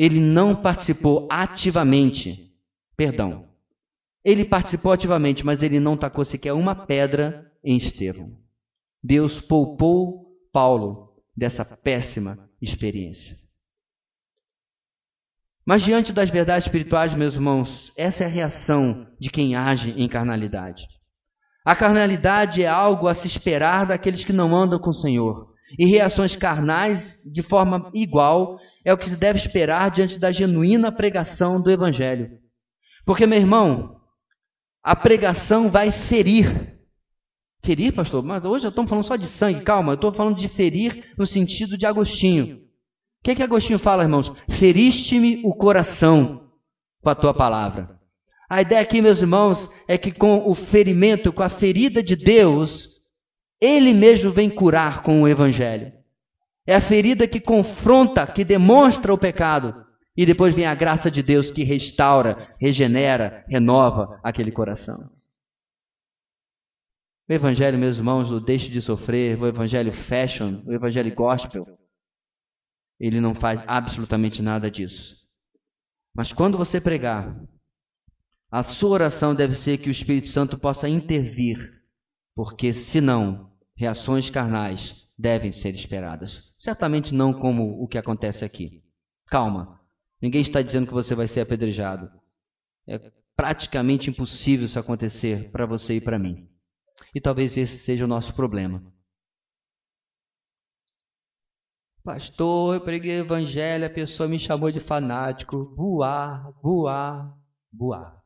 [SPEAKER 1] ele não participou ativamente. Perdão. Ele participou ativamente, mas ele não tacou sequer uma pedra em Estevão. Deus poupou Paulo dessa péssima experiência. Mas diante das verdades espirituais, meus irmãos, essa é a reação de quem age em carnalidade. A carnalidade é algo a se esperar daqueles que não andam com o Senhor. E reações carnais, de forma igual, é o que se deve esperar diante da genuína pregação do Evangelho. Porque, meu irmão, a pregação vai ferir. Ferir, pastor? Mas hoje eu estou falando só de sangue, calma, eu estou falando de ferir no sentido de Agostinho. O que, que Agostinho fala, irmãos? Feriste-me o coração com a tua palavra. A ideia aqui, meus irmãos, é que com o ferimento, com a ferida de Deus, Ele mesmo vem curar com o Evangelho. É a ferida que confronta, que demonstra o pecado. E depois vem a graça de Deus que restaura, regenera, renova aquele coração. O Evangelho, meus irmãos, o deixe de sofrer, o Evangelho fashion, o Evangelho gospel, ele não faz absolutamente nada disso. Mas quando você pregar, a sua oração deve ser que o Espírito Santo possa intervir, porque senão, reações carnais devem ser esperadas. Certamente não como o que acontece aqui. Calma. Ninguém está dizendo que você vai ser apedrejado. É praticamente impossível isso acontecer para você e para mim. E talvez esse seja o nosso problema. Pastor, eu preguei o evangelho, a pessoa me chamou de fanático. Voar, voar, voar.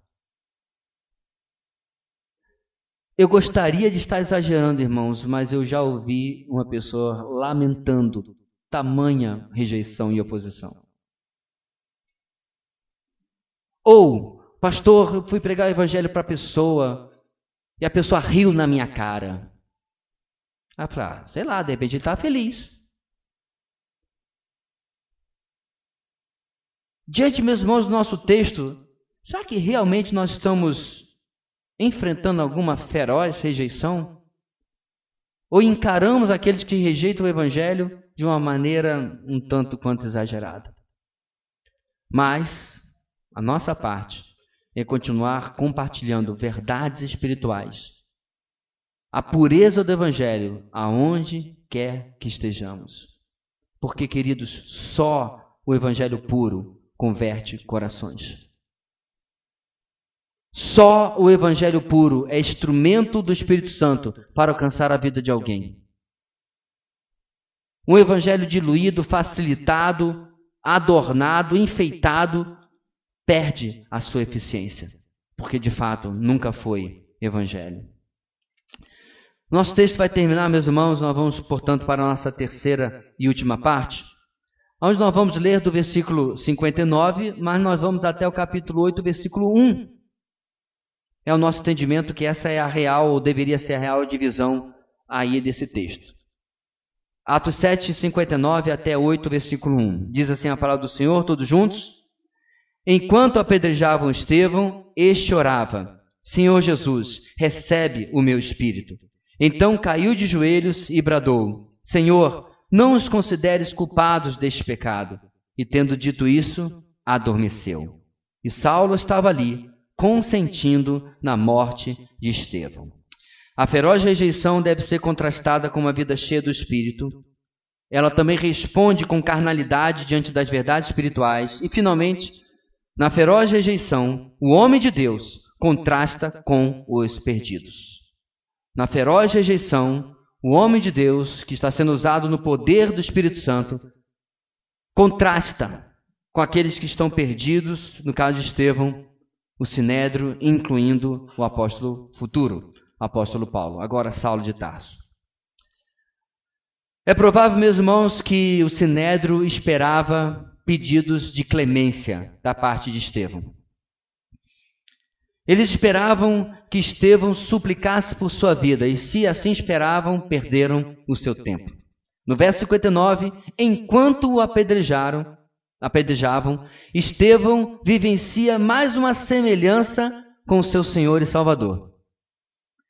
[SPEAKER 1] Eu gostaria de estar exagerando, irmãos, mas eu já ouvi uma pessoa lamentando tamanha rejeição e oposição. Ou, pastor, eu fui pregar o evangelho para a pessoa e a pessoa riu na minha cara. Ah, pra, sei lá, de repente ele está feliz. Diante, meus irmãos, do nosso texto, será que realmente nós estamos enfrentando alguma feroz rejeição? Ou encaramos aqueles que rejeitam o Evangelho de uma maneira um tanto quanto exagerada? Mas a nossa parte é continuar compartilhando verdades espirituais, a pureza do Evangelho, aonde quer que estejamos. Porque, queridos, só o Evangelho puro converte corações. Só o Evangelho puro é instrumento do Espírito Santo para alcançar a vida de alguém. Um Evangelho diluído, facilitado, adornado, enfeitado, perde a sua eficiência, porque de fato nunca foi Evangelho. Nosso texto vai terminar, meus irmãos, nós vamos, portanto, para a nossa terceira e última parte onde nós vamos ler do versículo 59, mas nós vamos até o capítulo 8, versículo 1. É o nosso entendimento que essa é a real, ou deveria ser a real divisão aí desse texto. Atos 7, 59 até 8, versículo 1. Diz assim a palavra do Senhor, todos juntos? Enquanto apedrejavam Estevão, este orava: Senhor Jesus, recebe o meu espírito. Então caiu de joelhos e bradou: Senhor, não os consideres culpados deste pecado. E tendo dito isso, adormeceu. E Saulo estava ali, consentindo na morte de Estevão. A feroz rejeição deve ser contrastada com uma vida cheia do Espírito. Ela também responde com carnalidade diante das verdades espirituais. E, finalmente, na feroz rejeição, o homem de Deus contrasta com os perdidos. Na feroz rejeição, o homem de Deus, que está sendo usado no poder do Espírito Santo, contrasta com aqueles que estão perdidos, no caso de Estevão, o sinédrio, incluindo o apóstolo futuro, apóstolo Paulo, agora Saulo de Tarso. É provável, meus irmãos, que o sinédrio esperava pedidos de clemência da parte de Estevão. Eles esperavam que Estevão suplicasse por sua vida, e se assim esperavam, perderam o seu tempo. No verso 59, enquanto o apedrejaram, apedrejavam, Estevão vivencia mais uma semelhança com seu Senhor e Salvador.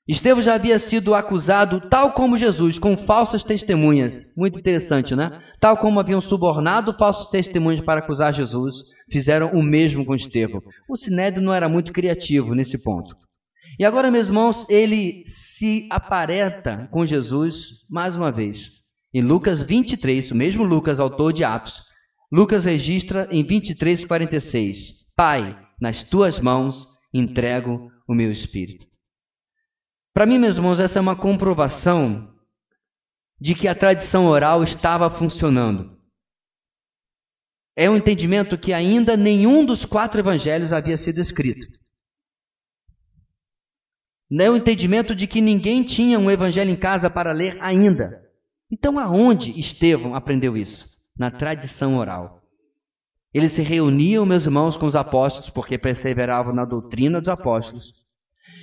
[SPEAKER 1] Estevão já havia sido acusado, tal como Jesus, com falsas testemunhas. Muito interessante, né? Tal como haviam subornado falsos testemunhos para acusar Jesus, fizeram o mesmo com Estevão. O Sinédrio não era muito criativo nesse ponto. E agora, meus irmãos, ele se aparenta com Jesus mais uma vez. Em Lucas 23, o mesmo Lucas, autor de Atos, Lucas registra em 23, 46: Pai, nas tuas mãos entrego o meu espírito. Para mim, meus irmãos, essa é uma comprovação de que a tradição oral estava funcionando. É um entendimento que ainda nenhum dos quatro evangelhos havia sido escrito. É um entendimento de que ninguém tinha um evangelho em casa para ler ainda. Então, aonde Estevão aprendeu isso? Na tradição oral. Eles se reuniam, meus irmãos, com os apóstolos, porque perseveravam na doutrina dos apóstolos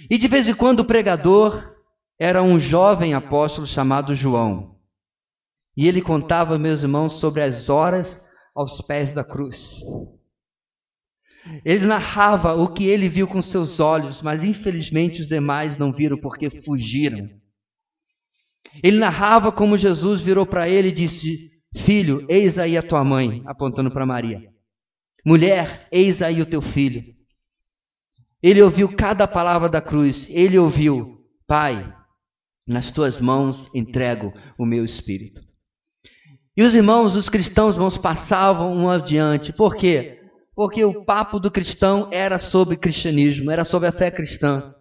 [SPEAKER 1] e de vez em quando o pregador era um jovem apóstolo chamado João. E ele contava, meus irmãos, sobre as horas aos pés da cruz. Ele narrava o que ele viu com seus olhos, mas infelizmente os demais não viram porque fugiram. Ele narrava como Jesus virou para ele e disse: Filho, eis aí a tua mãe, apontando para Maria. Mulher, eis aí o teu filho. Ele ouviu cada palavra da cruz. Ele ouviu: Pai, nas tuas mãos entrego o meu espírito. E os irmãos, os cristãos, irmãos, passavam um adiante. Por quê? Porque o papo do cristão era sobre cristianismo, era sobre a fé cristã.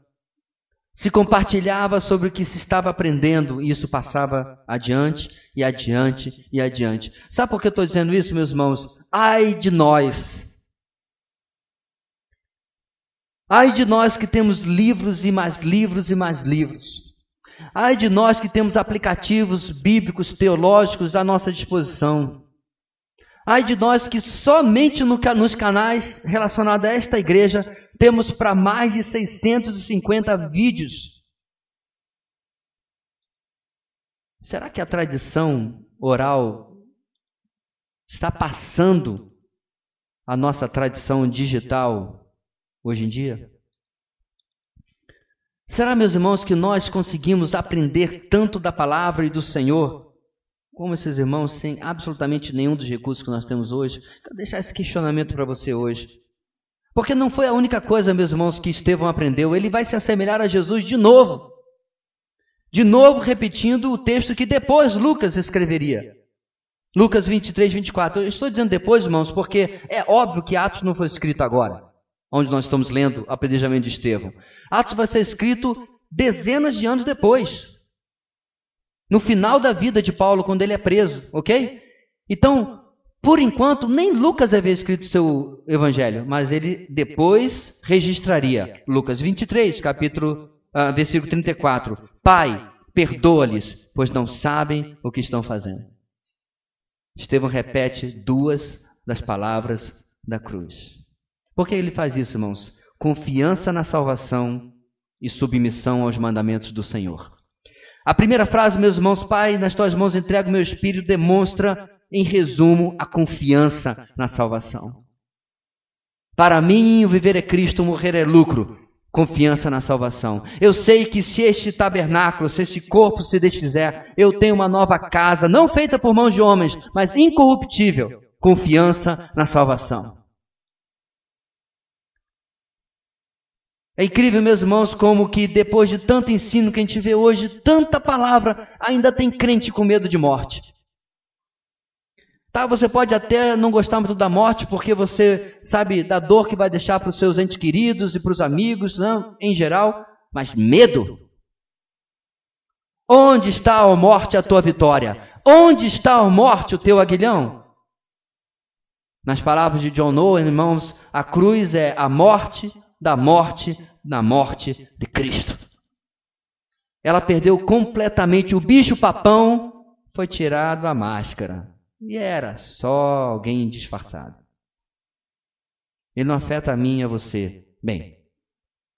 [SPEAKER 1] Se compartilhava sobre o que se estava aprendendo e isso passava adiante e adiante e adiante. Sabe por que eu estou dizendo isso, meus irmãos? Ai de nós! Ai de nós que temos livros e mais livros e mais livros. Ai de nós que temos aplicativos bíblicos, teológicos à nossa disposição. Ai de nós que somente no, nos canais relacionados a esta igreja temos para mais de 650 vídeos. Será que a tradição oral está passando a nossa tradição digital hoje em dia? Será, meus irmãos, que nós conseguimos aprender tanto da palavra e do Senhor, como esses irmãos, sem absolutamente nenhum dos recursos que nós temos hoje? Quero deixar esse questionamento para você hoje. Porque não foi a única coisa, meus irmãos, que Estevão aprendeu. Ele vai se assemelhar a Jesus de novo. De novo, repetindo o texto que depois Lucas escreveria. Lucas 23, 24. Eu estou dizendo depois, irmãos, porque é óbvio que Atos não foi escrito agora onde nós estamos lendo o apedrejamento de Estevão. Atos vai ser escrito dezenas de anos depois. No final da vida de Paulo, quando ele é preso, ok? Então, por enquanto, nem Lucas havia escrito seu evangelho, mas ele depois registraria. Lucas 23, capítulo, uh, versículo 34. Pai, perdoa-lhes, pois não sabem o que estão fazendo. Estevão repete duas das palavras da cruz. Por que ele faz isso, irmãos? Confiança na salvação e submissão aos mandamentos do Senhor. A primeira frase, meus irmãos, Pai, nas tuas mãos entrego meu espírito, demonstra, em resumo, a confiança na salvação. Para mim, o viver é Cristo, morrer é lucro. Confiança na salvação. Eu sei que se este tabernáculo, se este corpo se desfizer, eu tenho uma nova casa, não feita por mãos de homens, mas incorruptível. Confiança na salvação. É incrível, meus irmãos, como que depois de tanto ensino que a gente vê hoje, tanta palavra, ainda tem crente com medo de morte. Tá, você pode até não gostar muito da morte, porque você sabe da dor que vai deixar para os seus entes queridos e para os amigos, não, em geral, mas medo. Onde está a morte a tua vitória? Onde está a morte o teu aguilhão? Nas palavras de John Owen, irmãos, a cruz é a morte da morte na morte de Cristo. Ela perdeu completamente o bicho papão, foi tirado a máscara. E era só alguém disfarçado. Ele não afeta a mim a você. Bem,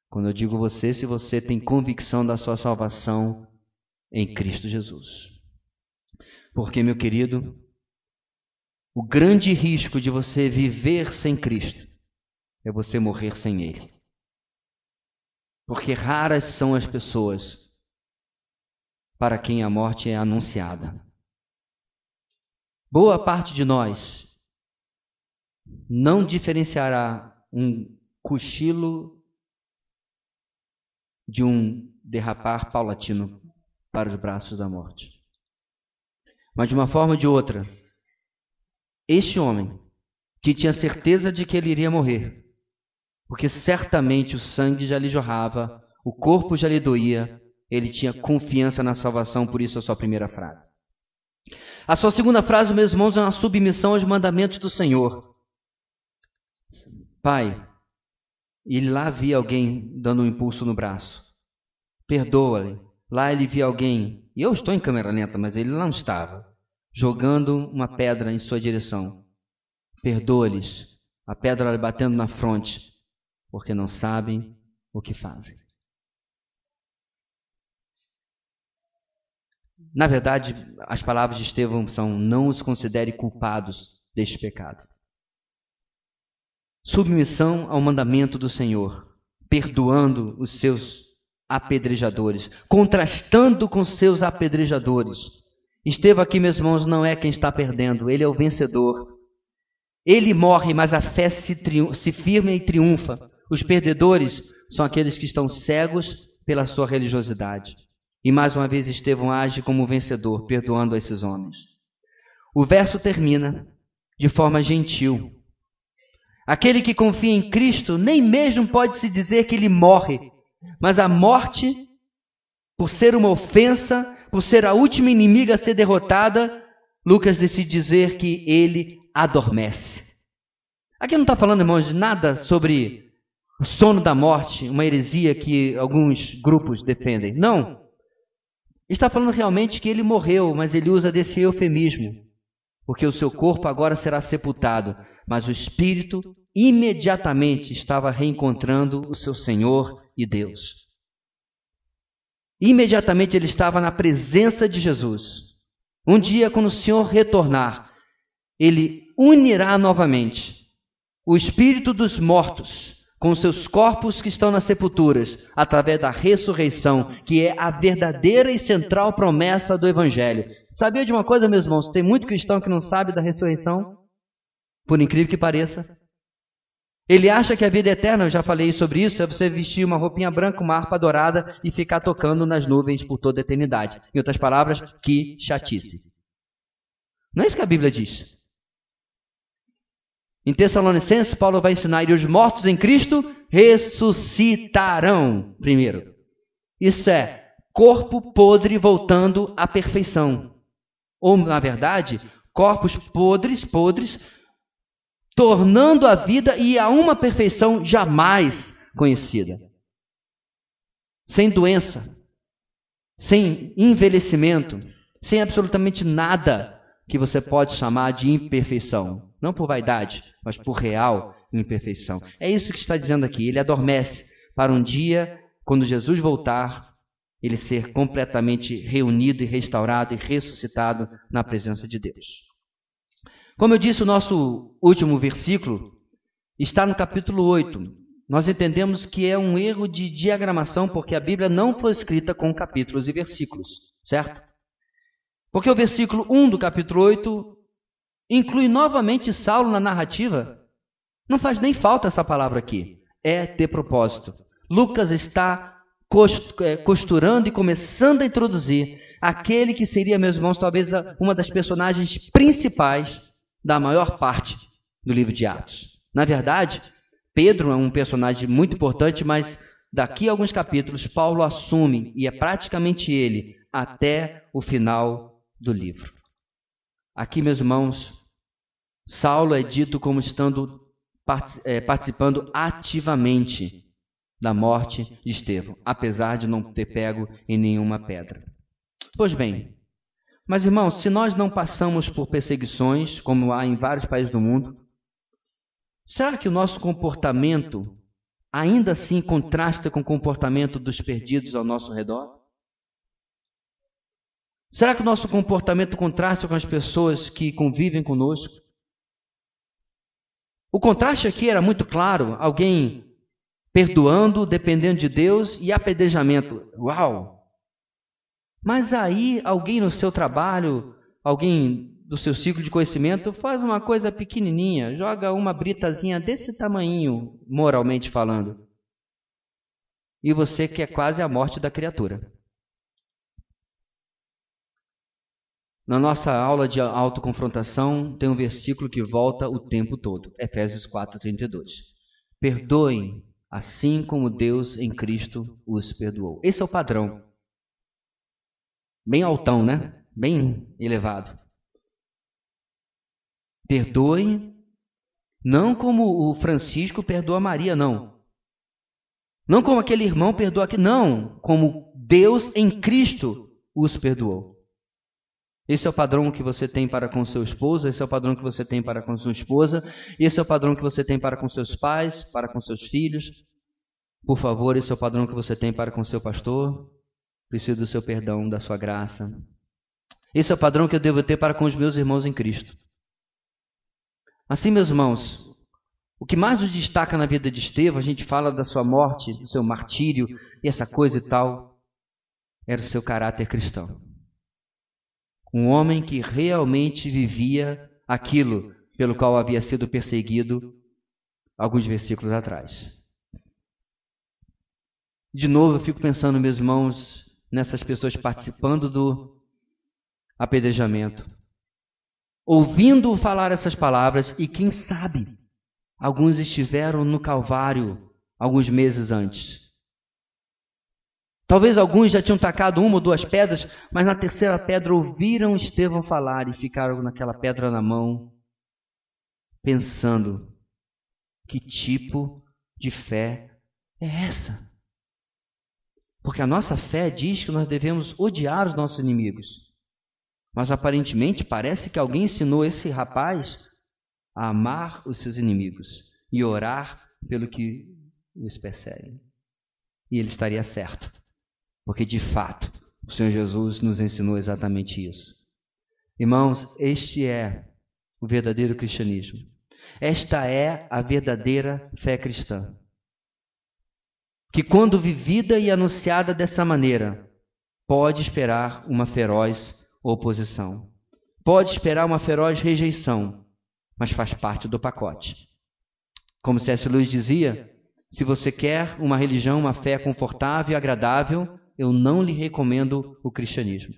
[SPEAKER 1] quando eu digo você, se você tem convicção da sua salvação em Cristo Jesus. Porque, meu querido, o grande risco de você viver sem Cristo é você morrer sem Ele. Porque raras são as pessoas para quem a morte é anunciada. Boa parte de nós não diferenciará um cochilo de um derrapar paulatino para os braços da morte. Mas de uma forma ou de outra, este homem, que tinha certeza de que ele iria morrer, porque certamente o sangue já lhe jorrava, o corpo já lhe doía, ele tinha confiança na salvação, por isso a sua primeira frase. A sua segunda frase, meus irmãos, é uma submissão aos mandamentos do Senhor. Pai, ele lá via alguém dando um impulso no braço. Perdoa-lhe. Lá ele via alguém, e eu estou em câmera lenta, mas ele não estava, jogando uma pedra em sua direção. Perdoa-lhes. A pedra batendo na fronte porque não sabem o que fazem. Na verdade, as palavras de Estevão são: não os considere culpados deste pecado. Submissão ao mandamento do Senhor, perdoando os seus apedrejadores, contrastando com seus apedrejadores. Estevão aqui, meus irmãos, não é quem está perdendo, ele é o vencedor. Ele morre, mas a fé se, se firma e triunfa. Os perdedores são aqueles que estão cegos pela sua religiosidade. E mais uma vez Estevão age como vencedor, perdoando esses homens. o verso termina de forma gentil. Aquele que confia em Cristo nem mesmo pode se dizer que ele morre, mas a morte, por ser uma ofensa, por ser a última inimiga a ser derrotada, Lucas decide dizer que ele adormece. Aqui não está falando, irmãos, de nada sobre o sono da morte, uma heresia que alguns grupos defendem. Não. Está falando realmente que ele morreu, mas ele usa desse eufemismo, porque o seu corpo agora será sepultado, mas o espírito imediatamente estava reencontrando o seu Senhor e Deus. Imediatamente ele estava na presença de Jesus. Um dia, quando o Senhor retornar, ele unirá novamente o espírito dos mortos com seus corpos que estão nas sepulturas, através da ressurreição, que é a verdadeira e central promessa do Evangelho. Sabia de uma coisa, meus irmãos? Tem muito cristão que não sabe da ressurreição, por incrível que pareça. Ele acha que a vida eterna, eu já falei sobre isso, é você vestir uma roupinha branca, uma harpa dourada e ficar tocando nas nuvens por toda a eternidade. Em outras palavras, que chatice. Não é isso que a Bíblia diz. Em Tessalonicenses, Paulo vai ensinar: e os mortos em Cristo ressuscitarão primeiro. Isso é corpo podre voltando à perfeição. Ou, na verdade, corpos podres, podres, tornando a vida e a uma perfeição jamais conhecida. Sem doença, sem envelhecimento, sem absolutamente nada que você pode chamar de imperfeição. Não por vaidade, mas por real imperfeição. É isso que está dizendo aqui. Ele adormece para um dia, quando Jesus voltar, ele ser completamente reunido e restaurado e ressuscitado na presença de Deus. Como eu disse, o nosso último versículo está no capítulo 8. Nós entendemos que é um erro de diagramação, porque a Bíblia não foi escrita com capítulos e versículos, certo? Porque o versículo 1 do capítulo 8 inclui novamente Saulo na narrativa. Não faz nem falta essa palavra aqui. É de propósito. Lucas está é, costurando e começando a introduzir aquele que seria, meus irmãos, talvez uma das personagens principais da maior parte do livro de Atos. Na verdade, Pedro é um personagem muito importante, mas daqui a alguns capítulos Paulo assume, e é praticamente ele, até o final do livro. Aqui, meus irmãos, Saulo é dito como estando é, participando ativamente da morte de Estevão, apesar de não ter pego em nenhuma pedra. Pois bem, mas irmãos, se nós não passamos por perseguições, como há em vários países do mundo, será que o nosso comportamento ainda assim contrasta com o comportamento dos perdidos ao nosso redor? Será que o nosso comportamento contrasta com as pessoas que convivem conosco? O contraste aqui era muito claro: alguém perdoando, dependendo de Deus, e apedrejamento. Uau! Mas aí alguém no seu trabalho, alguém do seu ciclo de conhecimento, faz uma coisa pequenininha, joga uma britazinha desse tamanho, moralmente falando. E você quer quase a morte da criatura. Na nossa aula de autoconfrontação, tem um versículo que volta o tempo todo. Efésios 4:32. Perdoem, assim como Deus em Cristo os perdoou. Esse é o padrão. Bem altão, né? Bem elevado. Perdoem, não como o Francisco perdoa Maria, não. Não como aquele irmão perdoa aqui, não. Como Deus em Cristo os perdoou. Esse é o padrão que você tem para com seu esposo, esse é o padrão que você tem para com sua esposa, esse é o padrão que você tem para com seus pais, para com seus filhos. Por favor, esse é o padrão que você tem para com seu pastor. Preciso do seu perdão, da sua graça. Esse é o padrão que eu devo ter para com os meus irmãos em Cristo. Assim, meus irmãos, o que mais nos destaca na vida de Estevão, a gente fala da sua morte, do seu martírio e essa coisa e tal, era o seu caráter cristão. Um homem que realmente vivia aquilo pelo qual havia sido perseguido alguns versículos atrás. De novo, eu fico pensando, meus irmãos, nessas pessoas participando do apedrejamento. ouvindo falar essas palavras, e quem sabe, alguns estiveram no Calvário alguns meses antes. Talvez alguns já tinham tacado uma ou duas pedras, mas na terceira pedra ouviram Estevão falar e ficaram naquela pedra na mão, pensando: que tipo de fé é essa? Porque a nossa fé diz que nós devemos odiar os nossos inimigos. Mas aparentemente parece que alguém ensinou esse rapaz a amar os seus inimigos e orar pelo que os perseguem. E ele estaria certo. Porque de fato, o Senhor Jesus nos ensinou exatamente isso. Irmãos, este é o verdadeiro cristianismo. Esta é a verdadeira fé cristã. Que, quando vivida e anunciada dessa maneira, pode esperar uma feroz oposição. Pode esperar uma feroz rejeição, mas faz parte do pacote. Como C.S. Lewis dizia, se você quer uma religião, uma fé confortável e agradável, eu não lhe recomendo o cristianismo.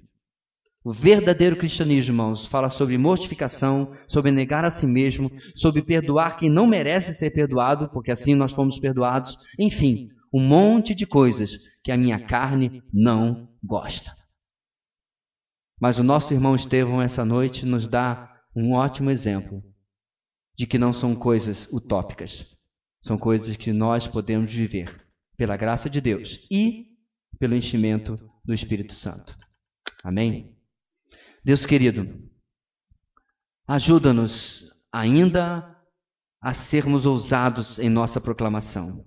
[SPEAKER 1] O verdadeiro cristianismo, irmãos, fala sobre mortificação, sobre negar a si mesmo, sobre perdoar quem não merece ser perdoado, porque assim nós fomos perdoados. Enfim, um monte de coisas que a minha carne não gosta. Mas o nosso irmão Estevão, essa noite, nos dá um ótimo exemplo de que não são coisas utópicas, são coisas que nós podemos viver pela graça de Deus e pelo enchimento do Espírito Santo. Amém? Deus querido, ajuda-nos ainda a sermos ousados em nossa proclamação.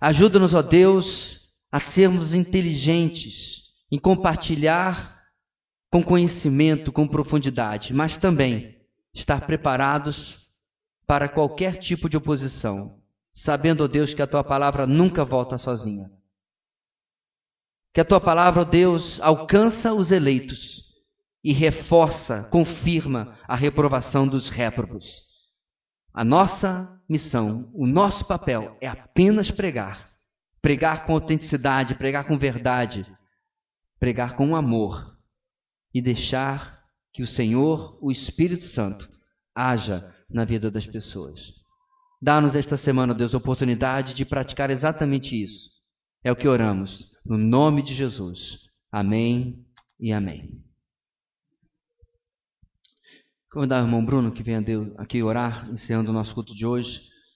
[SPEAKER 1] Ajuda-nos, ó Deus, a sermos inteligentes em compartilhar com conhecimento, com profundidade, mas também estar preparados para qualquer tipo de oposição, sabendo, ó Deus, que a tua palavra nunca volta sozinha que a tua palavra, ó Deus, alcança os eleitos e reforça, confirma a reprovação dos réprobos. A nossa missão, o nosso papel é apenas pregar. Pregar com autenticidade, pregar com verdade, pregar com amor e deixar que o Senhor, o Espírito Santo, haja na vida das pessoas. Dá-nos esta semana, Deus, a oportunidade de praticar exatamente isso. É o que oramos no nome de Jesus. Amém e amém. Convidar o irmão Bruno que venha aqui orar, encerrando o nosso culto de hoje.